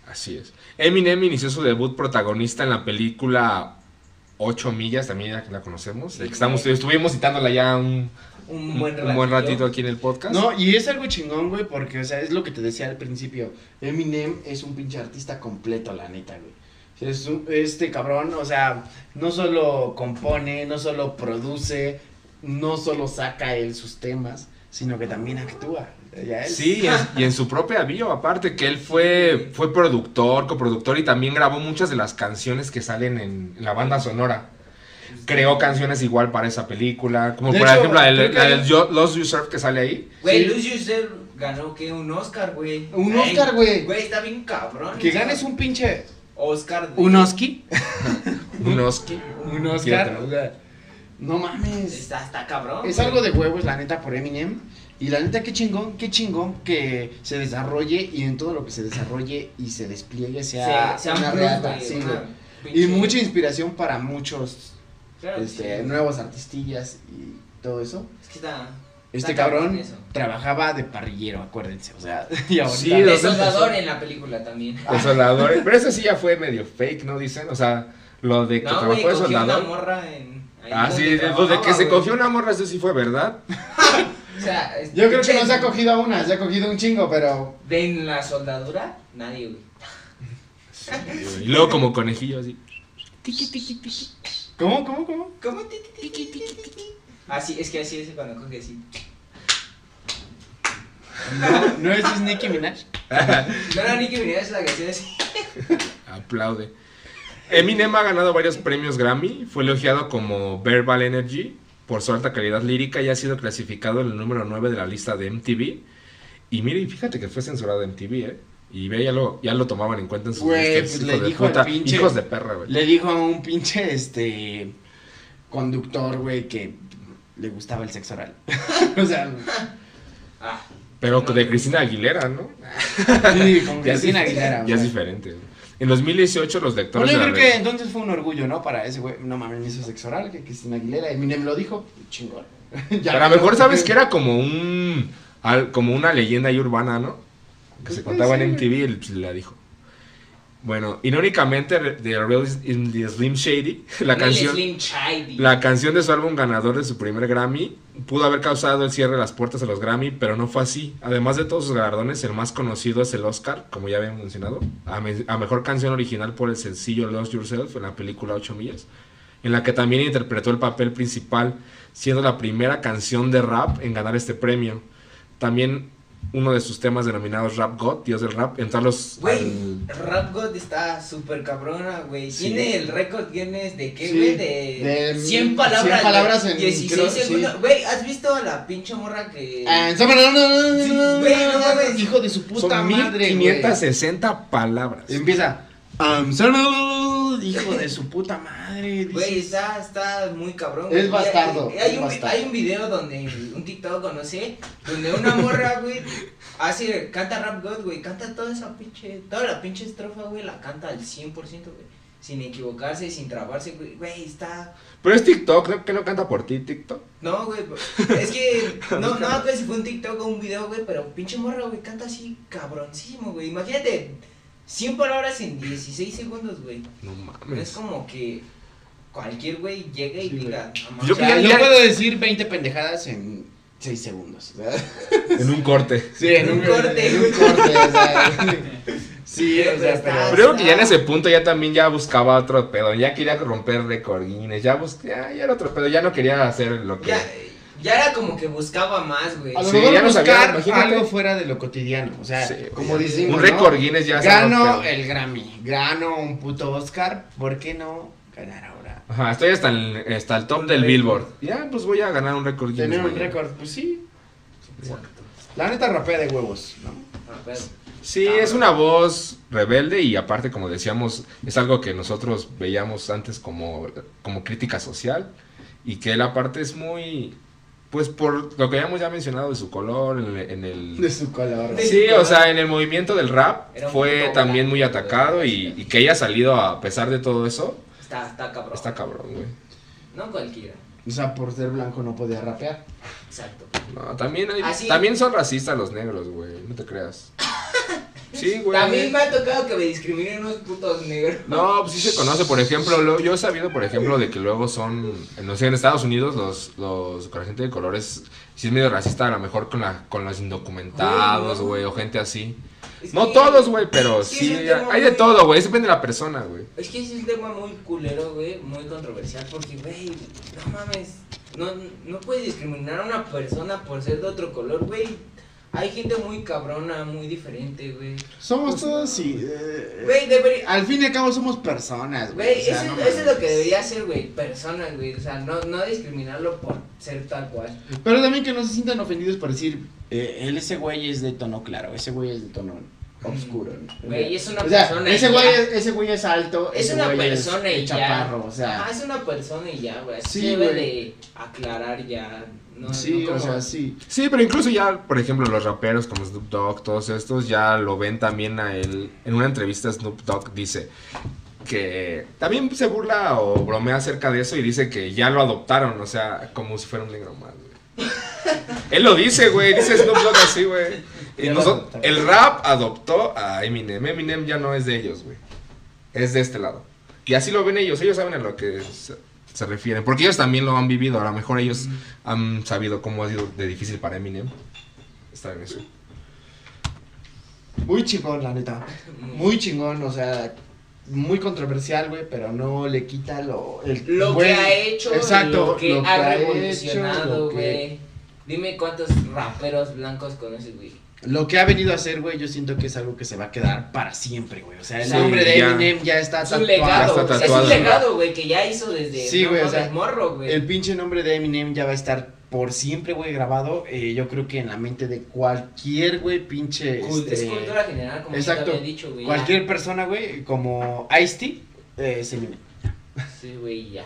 Así es. Eminem inició su debut protagonista en la película 8 millas, también ya que la conocemos. estamos, estuvimos citándola ya un, buen, un buen ratito aquí en el podcast. No, y es algo chingón, güey, porque, o sea, es lo que te decía al principio. Eminem es un pinche artista completo, la neta, güey. Es un- este cabrón, o sea, no solo compone, no solo produce, no solo saca él sus temas, sino que también actúa. Ya Sí, y en, y en su propia bio, aparte que él fue, fue productor, coproductor y también grabó muchas de las canciones que salen en, la banda sonora. Creó canciones igual para esa película, como De por hecho, ejemplo la, del- que la hay- del Yo- Lost You Surf que sale ahí. Güey, Sí. Lose Yourself ganó, ¿qué? Un Oscar, güey. Un Ay, Oscar, güey. Güey, está bien cabrón. Que ganes un pinche... Oscar. de- Un Oski. Un Oski. Un Oscar. no mames. Está, está cabrón. Es güey. algo de huevos, la neta, por Eminem. Y la neta, qué chingón, qué chingón que se desarrolle y en todo lo que se desarrolle y se despliegue sea, Se- sea una güey, sí, Y mucha inspiración para muchos Claro este, sí. nuevos artistillas y todo eso. Es que está. Este está cabrón trabajaba de parrillero, acuérdense. O sea, y ahorita. Sí, De soldador en la película también. De soldador. Pero eso sí ya fue medio fake, ¿no? Dicen, o sea, lo de que No, trabajó de cogió una soldador. morra en. Ah, sí, de, de que se cogió una morra, eso sí fue verdad. O sea, es- Yo creo que no se ha cogido a una, se ha cogido un chingo, pero. De en la soldadura, nadie, güey. Y luego como conejillo así. ¿Cómo, cómo, cómo? ¿Cómo? Ti, ti, ti, ti, ti, ti, ti. Así, es que así es cuando coge así. No, no es Nicki Minaj. No era Nicki Minaj, es la que hacía así. Aplaude. Eminem ha ganado varios premios Grammy, fue elogiado como Verbal Energy por su alta calidad lírica y ha sido clasificado en el número 9 de la lista de MTV. Y mire, fíjate que fue censurado en MTV, ¿eh? Y ve, ya lo, ya lo tomaban en cuenta en sus Güey, pues le de dijo puta, pinche- Hijos de perra, güey. Le dijo a un pinche este conductor, güey, que le gustaba el sexo oral. o sea, Ah, Pero de Cristina Aguilera, ¿no? sí, con Cristina Aguilera. Ya es diferente. güey. En 2018 los lectores Bueno, yo creo re- que entonces fue un orgullo, ¿no? Para ese güey. No mames, me hizo sexo oral, que Cristina Aguilera. Eminem lo dijo. Chingón. Ya Pero a lo mejor sabes que era como un al- como una leyenda ahí urbana, ¿no? Que Pues se contaba en MTV y pues, la dijo. Bueno, irónicamente de Real in the Slim Shady, la canción Slim Shady. la canción de su álbum ganador de su primer Grammy pudo haber causado el cierre de las puertas a los Grammy, pero no fue así. Además de todos sus galardones, el más conocido es el Oscar, como ya habíamos mencionado, a, me- a mejor canción original por el sencillo Lost Yourself en la película 8 millas, en la que también interpretó el papel principal, siendo la primera canción de rap en ganar este premio. También uno de sus temas denominados Rap God, Dios del Rap, entró a los... Güey, al- Rap God está súper cabrona, güey. Sí. Tiene el récord Guinness de qué, Sí, güey? De, de 100 palabras. 100 palabras en, 16 creo, segundos. sí. Güey, ¿has visto a la pinche morra que. Ah, no, no, no, no, no, no, no no. Hijo de su puta Son madre, güey. 1560 palabras. Empieza. Um, Summer- hijo de su puta madre. dice. Güey, está, está muy cabrón. Es güey. bastardo, Hay, hay es un, bastardo. hay un video donde, un TikTok conoce, donde una morra, güey, hace, canta Rap God, güey, canta toda esa pinche, toda la pinche estrofa, güey, la canta al 100%, güey. sin equivocarse, sin trabarse, güey, güey, está... Pero es TikTok, ¿no? ¿Que no canta por ti TikTok? No, güey, es que, no, no, si fue un TikTok o un video, güey, pero pinche morra, güey, canta así cabroncísimo, güey, imagínate, 100 palabras en 16 segundos, güey, No es mames. como que cualquier güey llegue y Sí, diga, Yo O sea, yo puedo decir 20 pendejadas en 6 segundos. sea. En un corte. Sí, en un Un corte. En un corte, o sea. Sí, o sea, Está- pero. Creo que ya en ese punto ya también ya buscaba otro pedo, ya quería romper récord Guinness, ya busqué, ya, ya era otro pedo, ya no quería hacer lo que... ya, ya era como que buscaba más, güey. A lo Sí, mejor ya no sabía, buscar imagínate. algo fuera de lo cotidiano. O sea, Sí, como decimos. Un ¿no? récord Guinness ya Gano el Grammy, gano un puto Oscar. ¿Por qué no ganar ahora? Ajá, estoy hasta el, hasta el top Un del. Billboard. Ya, pues voy a ganar un récord Guinness. Tener un récord, pues sí. Exacto. La neta rapea de huevos, ¿no? Sí, es una voz rebelde y aparte, como decíamos, es algo que nosotros veíamos antes como, como crítica social y que él aparte es muy, pues por lo que habíamos ya mencionado de su color, en el... en el- De su color. Sí. Sí, o sea, en el movimiento del rap fue también muy atacado y, y que haya salido a pesar de todo eso, Está, está cabrón. está cabrón, güey. No cualquiera. O sea, por ser blanco no podía rapear. Exacto. No, también, hay- Así- también son racistas los negros, güey, no te creas. Sí, güey. También me ha tocado que me discriminen unos putos negros. No, pues sí se conoce, por ejemplo, lo- yo he sabido, por ejemplo, de que luego son, no sé, en Estados Unidos los, los, con la gente de colores, sí es medio racista, a lo mejor con, la, con los indocumentados, Güey, no. güey, o gente así. Es No que- todos, güey, pero es que sí, es un tema hay de muy- todo, güey, eso depende de la persona, güey. Es que es un tema muy culero, güey, muy controversial, porque, güey, no mames, no, no puedes discriminar a una persona por ser de otro color, güey. Hay gente muy cabrona, muy diferente, güey. Somos todos, sí. eh, Güey, debería... al fin y al cabo somos personas, güey. Güey, o sea, eso, no eso es lo que debería ser, güey, personas, güey. O sea, no, no discriminarlo por ser tal cual. Pero también que no se sientan ofendidos por decir, eh, él ese güey es de tono claro, ese güey es de tono oscuro. ¿no? Güey, es una o sea, persona ese y güey, ya. es, ese güey es alto, Es ese una güey persona es y ya. chaparro, o sea. Ajá, es una persona y ya, güey. Así Sí, debe güey. de aclarar ya. No, sí, no o sea, sí. Sí, pero incluso ya, por ejemplo, los raperos como Snoop Dogg, todos estos, ya lo ven también a él. En una entrevista Snoop Dogg dice que también se burla o bromea acerca de eso y dice que ya lo adoptaron, o sea, como si fuera un negro más, güey. Él lo dice, güey, dice Snoop Dogg así, güey. Y el rap adoptó a Eminem. Eminem ya no es de ellos, güey. Es de este lado. Y así lo ven ellos, ellos saben a lo que se, se refieren. Porque ellos también lo han vivido, a lo mejor ellos han sabido cómo ha sido de difícil para Eminem estar en eso. Muy chingón, la neta. Muy chingón, o sea, muy controversial, güey, pero no le quita lo. el Lo que ha hecho, exacto, lo que lo que ha hecho, revolucionado, que- güey. Dime cuántos raperos blancos conoces, güey. Lo que ha venido a hacer, güey, yo siento que es algo que se va a quedar para siempre, güey. O sea, el Sí, nombre de ya. Eminem ya está Es un tatuado. legado, está sea, es un legado, güey, que ya hizo desde Sí, no güey, o mames, sea, morro, güey. El pinche nombre de Eminem ya va a estar por siempre, güey, grabado. eh, yo creo que en la mente de cualquier, güey, pinche. Cult- este, Es cultura general, como exacto. ya te había dicho, güey. Cualquier persona, güey, como Ice-T, eh, es Eminem. ya. Sí, güey, ya.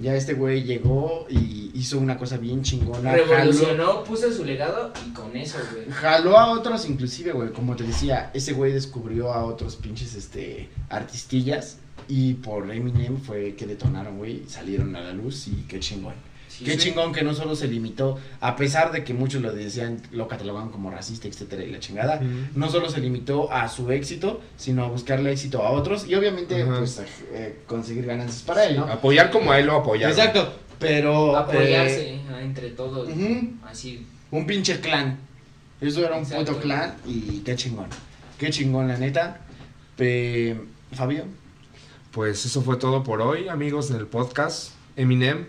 Ya este güey llegó y hizo una cosa bien chingona. Jaló, Revolucionó, puso su legado y con eso, güey. jaló a otros inclusive, güey. Como te decía, ese güey descubrió a otros pinches, este, artistillas. Y por Eminem fue que detonaron, güey. Salieron a la luz y qué chingón. Sí, Qué sí. chingón que no solo se limitó, a pesar de que muchos lo decían, lo catalogaban como racista, etcétera, y la chingada, no solo se limitó a su éxito, sino a buscarle éxito a otros y obviamente, pues, eh, conseguir ganancias para él, ¿no? Apoyar como a él lo apoyaron. Exacto, pero... Apoyarse eh, entre todos. Así. un pinche clan. Eso era un Exacto. puto clan y qué chingón. Qué chingón, la neta. Pe- Fabio, Pues eso fue todo por hoy, amigos, en el podcast. Eminem,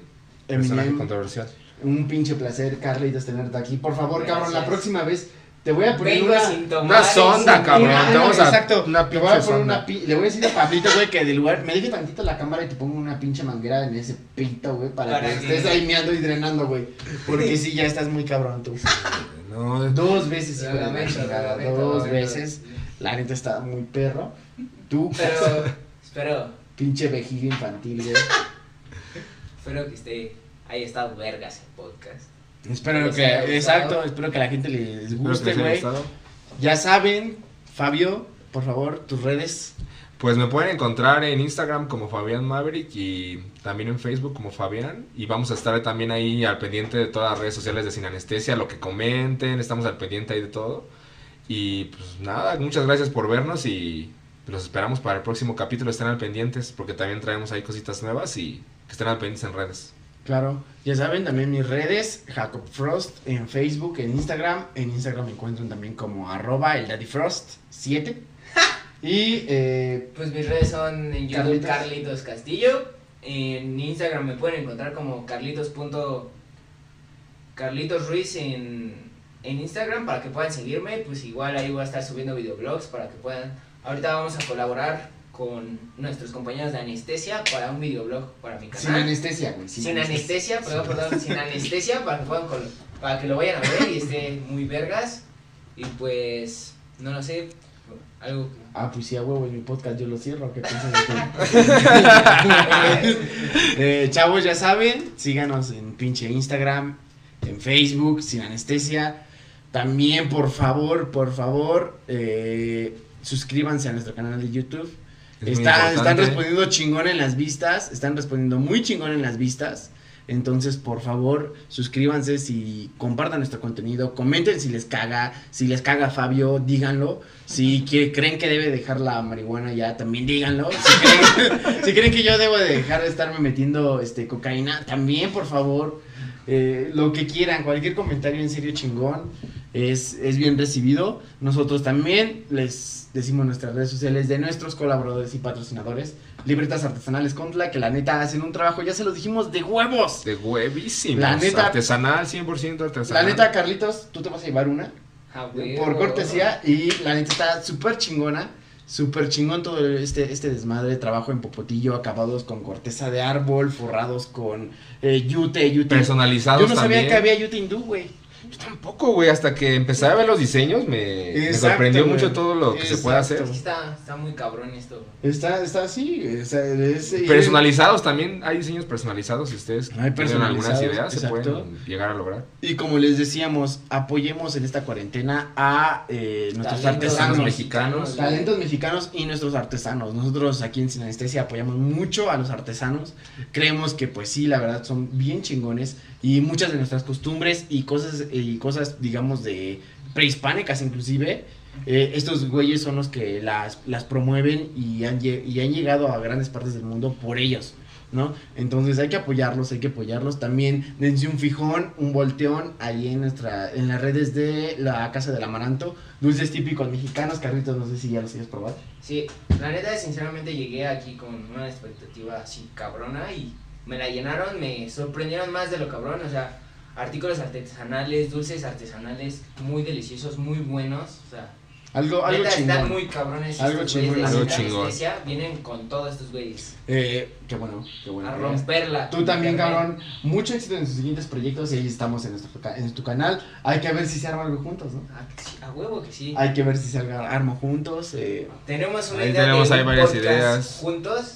personaje controversial. un pinche placer, Carlitos, tenerte aquí. Por favor, cabrón, la Gracias. próxima vez te voy a poner Vengo una... una sonda, cabrón. Vamos a- exacto. una te voy a pinche poner sonda. una pi- Le voy a decir a Pablito, güey, que de lugar me deje tantito la cámara y te pongo una pinche manguera en ese pito, güey, para, Para que estés ahí meando y drenando, güey. Porque sí, ya estás muy cabrón tú. No, Dos veces, hijo Lo de la lamento, Dos veces. La neta está muy perro. Tú, Pero, espero, pinche vejiga infantil, güey. Espero que esté, haya estado vergas el podcast. Espero que, exacto, espero que a la gente les guste, güey. Ya saben, Fabio, por favor, tus redes. Pues me pueden encontrar en Instagram como Fabián Maverick y también en Facebook como Fabián. Y vamos a estar también ahí al pendiente de todas las redes sociales de Sin Anestesia, lo que comenten, estamos al pendiente ahí de todo. Y pues nada, muchas gracias por vernos y los esperamos para el próximo capítulo. Estén al pendientes porque también traemos ahí cositas nuevas y que estén al pendientes en redes. Claro, ya saben, también mis redes, Jacob Frost en Facebook, en Instagram. En Instagram me encuentran también como arroba el Daddy Frost 7. Y eh, Pues mis redes son en YouTube Carlitos. Carlitos, Castillo. En Instagram me pueden encontrar como Carlitos. punto- Carlitos Ruiz en, en Instagram para que puedan seguirme. Pues igual ahí voy a estar subiendo videoblogs para que puedan. Ahorita vamos a colaborar con nuestros compañeros de anestesia para un videoblog para mi canal. sin anestesia, güey. Sin anestesia, perdón, perdón, sin anestesia para que puedan para que lo vayan a ver y esté muy vergas. Y pues, no lo sé, algo que- Ah, pues sí, a huevo, en mi podcast yo lo cierro. ¿Qué piensas de? Eh, chavos, ya saben, síganos en pinche Instagram, en Facebook, sin anestesia. También, por favor, por favor, eh, suscríbanse a nuestro canal de YouTube. Es Está- están respondiendo chingón en las vistas, están respondiendo muy chingón en las vistas. Entonces, por favor, suscríbanse si compartan nuestro contenido, comenten si les caga, si les caga Fabio, díganlo. Si que- creen que debe dejar la marihuana ya, también díganlo. Si creen, si creen que yo debo de dejar de estarme metiendo este cocaína, también, por favor. Eh, lo que quieran, cualquier comentario en serio chingón es, es bien recibido. Nosotros también les decimos nuestras redes sociales de nuestros colaboradores y patrocinadores, Libretas Artesanales Contla, que la neta hacen un trabajo, ya se los dijimos, de huevos. De huevísimos. La neta- Artesanal, 100% La artesanal. neta, Carlitos, tú te vas a llevar una por cortesía y la neta está súper chingona. Súper chingón todo este, este desmadre, trabajo en popotillo, acabados con corteza de árbol, forrados con eh, yute, yute. Personalizados Yo no sabía que había yute hindú, güey. Yo tampoco, güey. Hasta que empecé a ver los diseños me, sorprendió güey. mucho todo lo que se puede hacer. Está, está muy cabrón esto. Está, está así, es, Personalizados también, hay diseños personalizados. Si ustedes Hay tienen algunas ideas, se pueden llegar a lograr. Y como les decíamos, apoyemos en esta cuarentena a eh, nuestros Talentos artesanos mexicanos. Talentos mexicanos y nuestros artesanos. Nosotros aquí en Sin Anestesia apoyamos mucho a los artesanos. Creemos que pues sí, la verdad son bien chingones y muchas de nuestras costumbres y cosas y cosas digamos de prehispánicas inclusive. eh, estos güeyes son los que las, las promueven y han, y han llegado a grandes partes del mundo por ellos, ¿no? Entonces hay que apoyarlos, hay que apoyarlos. También dense un fijón, un volteón ahí en nuestra, en las redes de la Casa del Amaranto. Dulces típicos mexicanos, carritos, no sé si ya los hayas probado. Sí, la neta, sinceramente llegué aquí con una expectativa así cabrona y me la llenaron, me sorprendieron más de lo cabrón, o sea, artículos artesanales, dulces artesanales, muy deliciosos, muy buenos, o sea, Algo, algo neta, están chingón. muy cabrones Algo chingón, algo chingón. Anestesia, vienen con todos estos güeyes, Eh, qué bueno, qué bueno. a romperla. Tú también, cabrón. Mucho éxito en sus siguientes proyectos y ahí estamos en, nuestro, ca- en tu canal. Hay que ver si se arma algo juntos, ¿no? Ah, que sí, A huevo que sí. Hay que ver si se arma juntos. eh, Tenemos una Ahí idea tenemos de ahí varias ideas. juntos,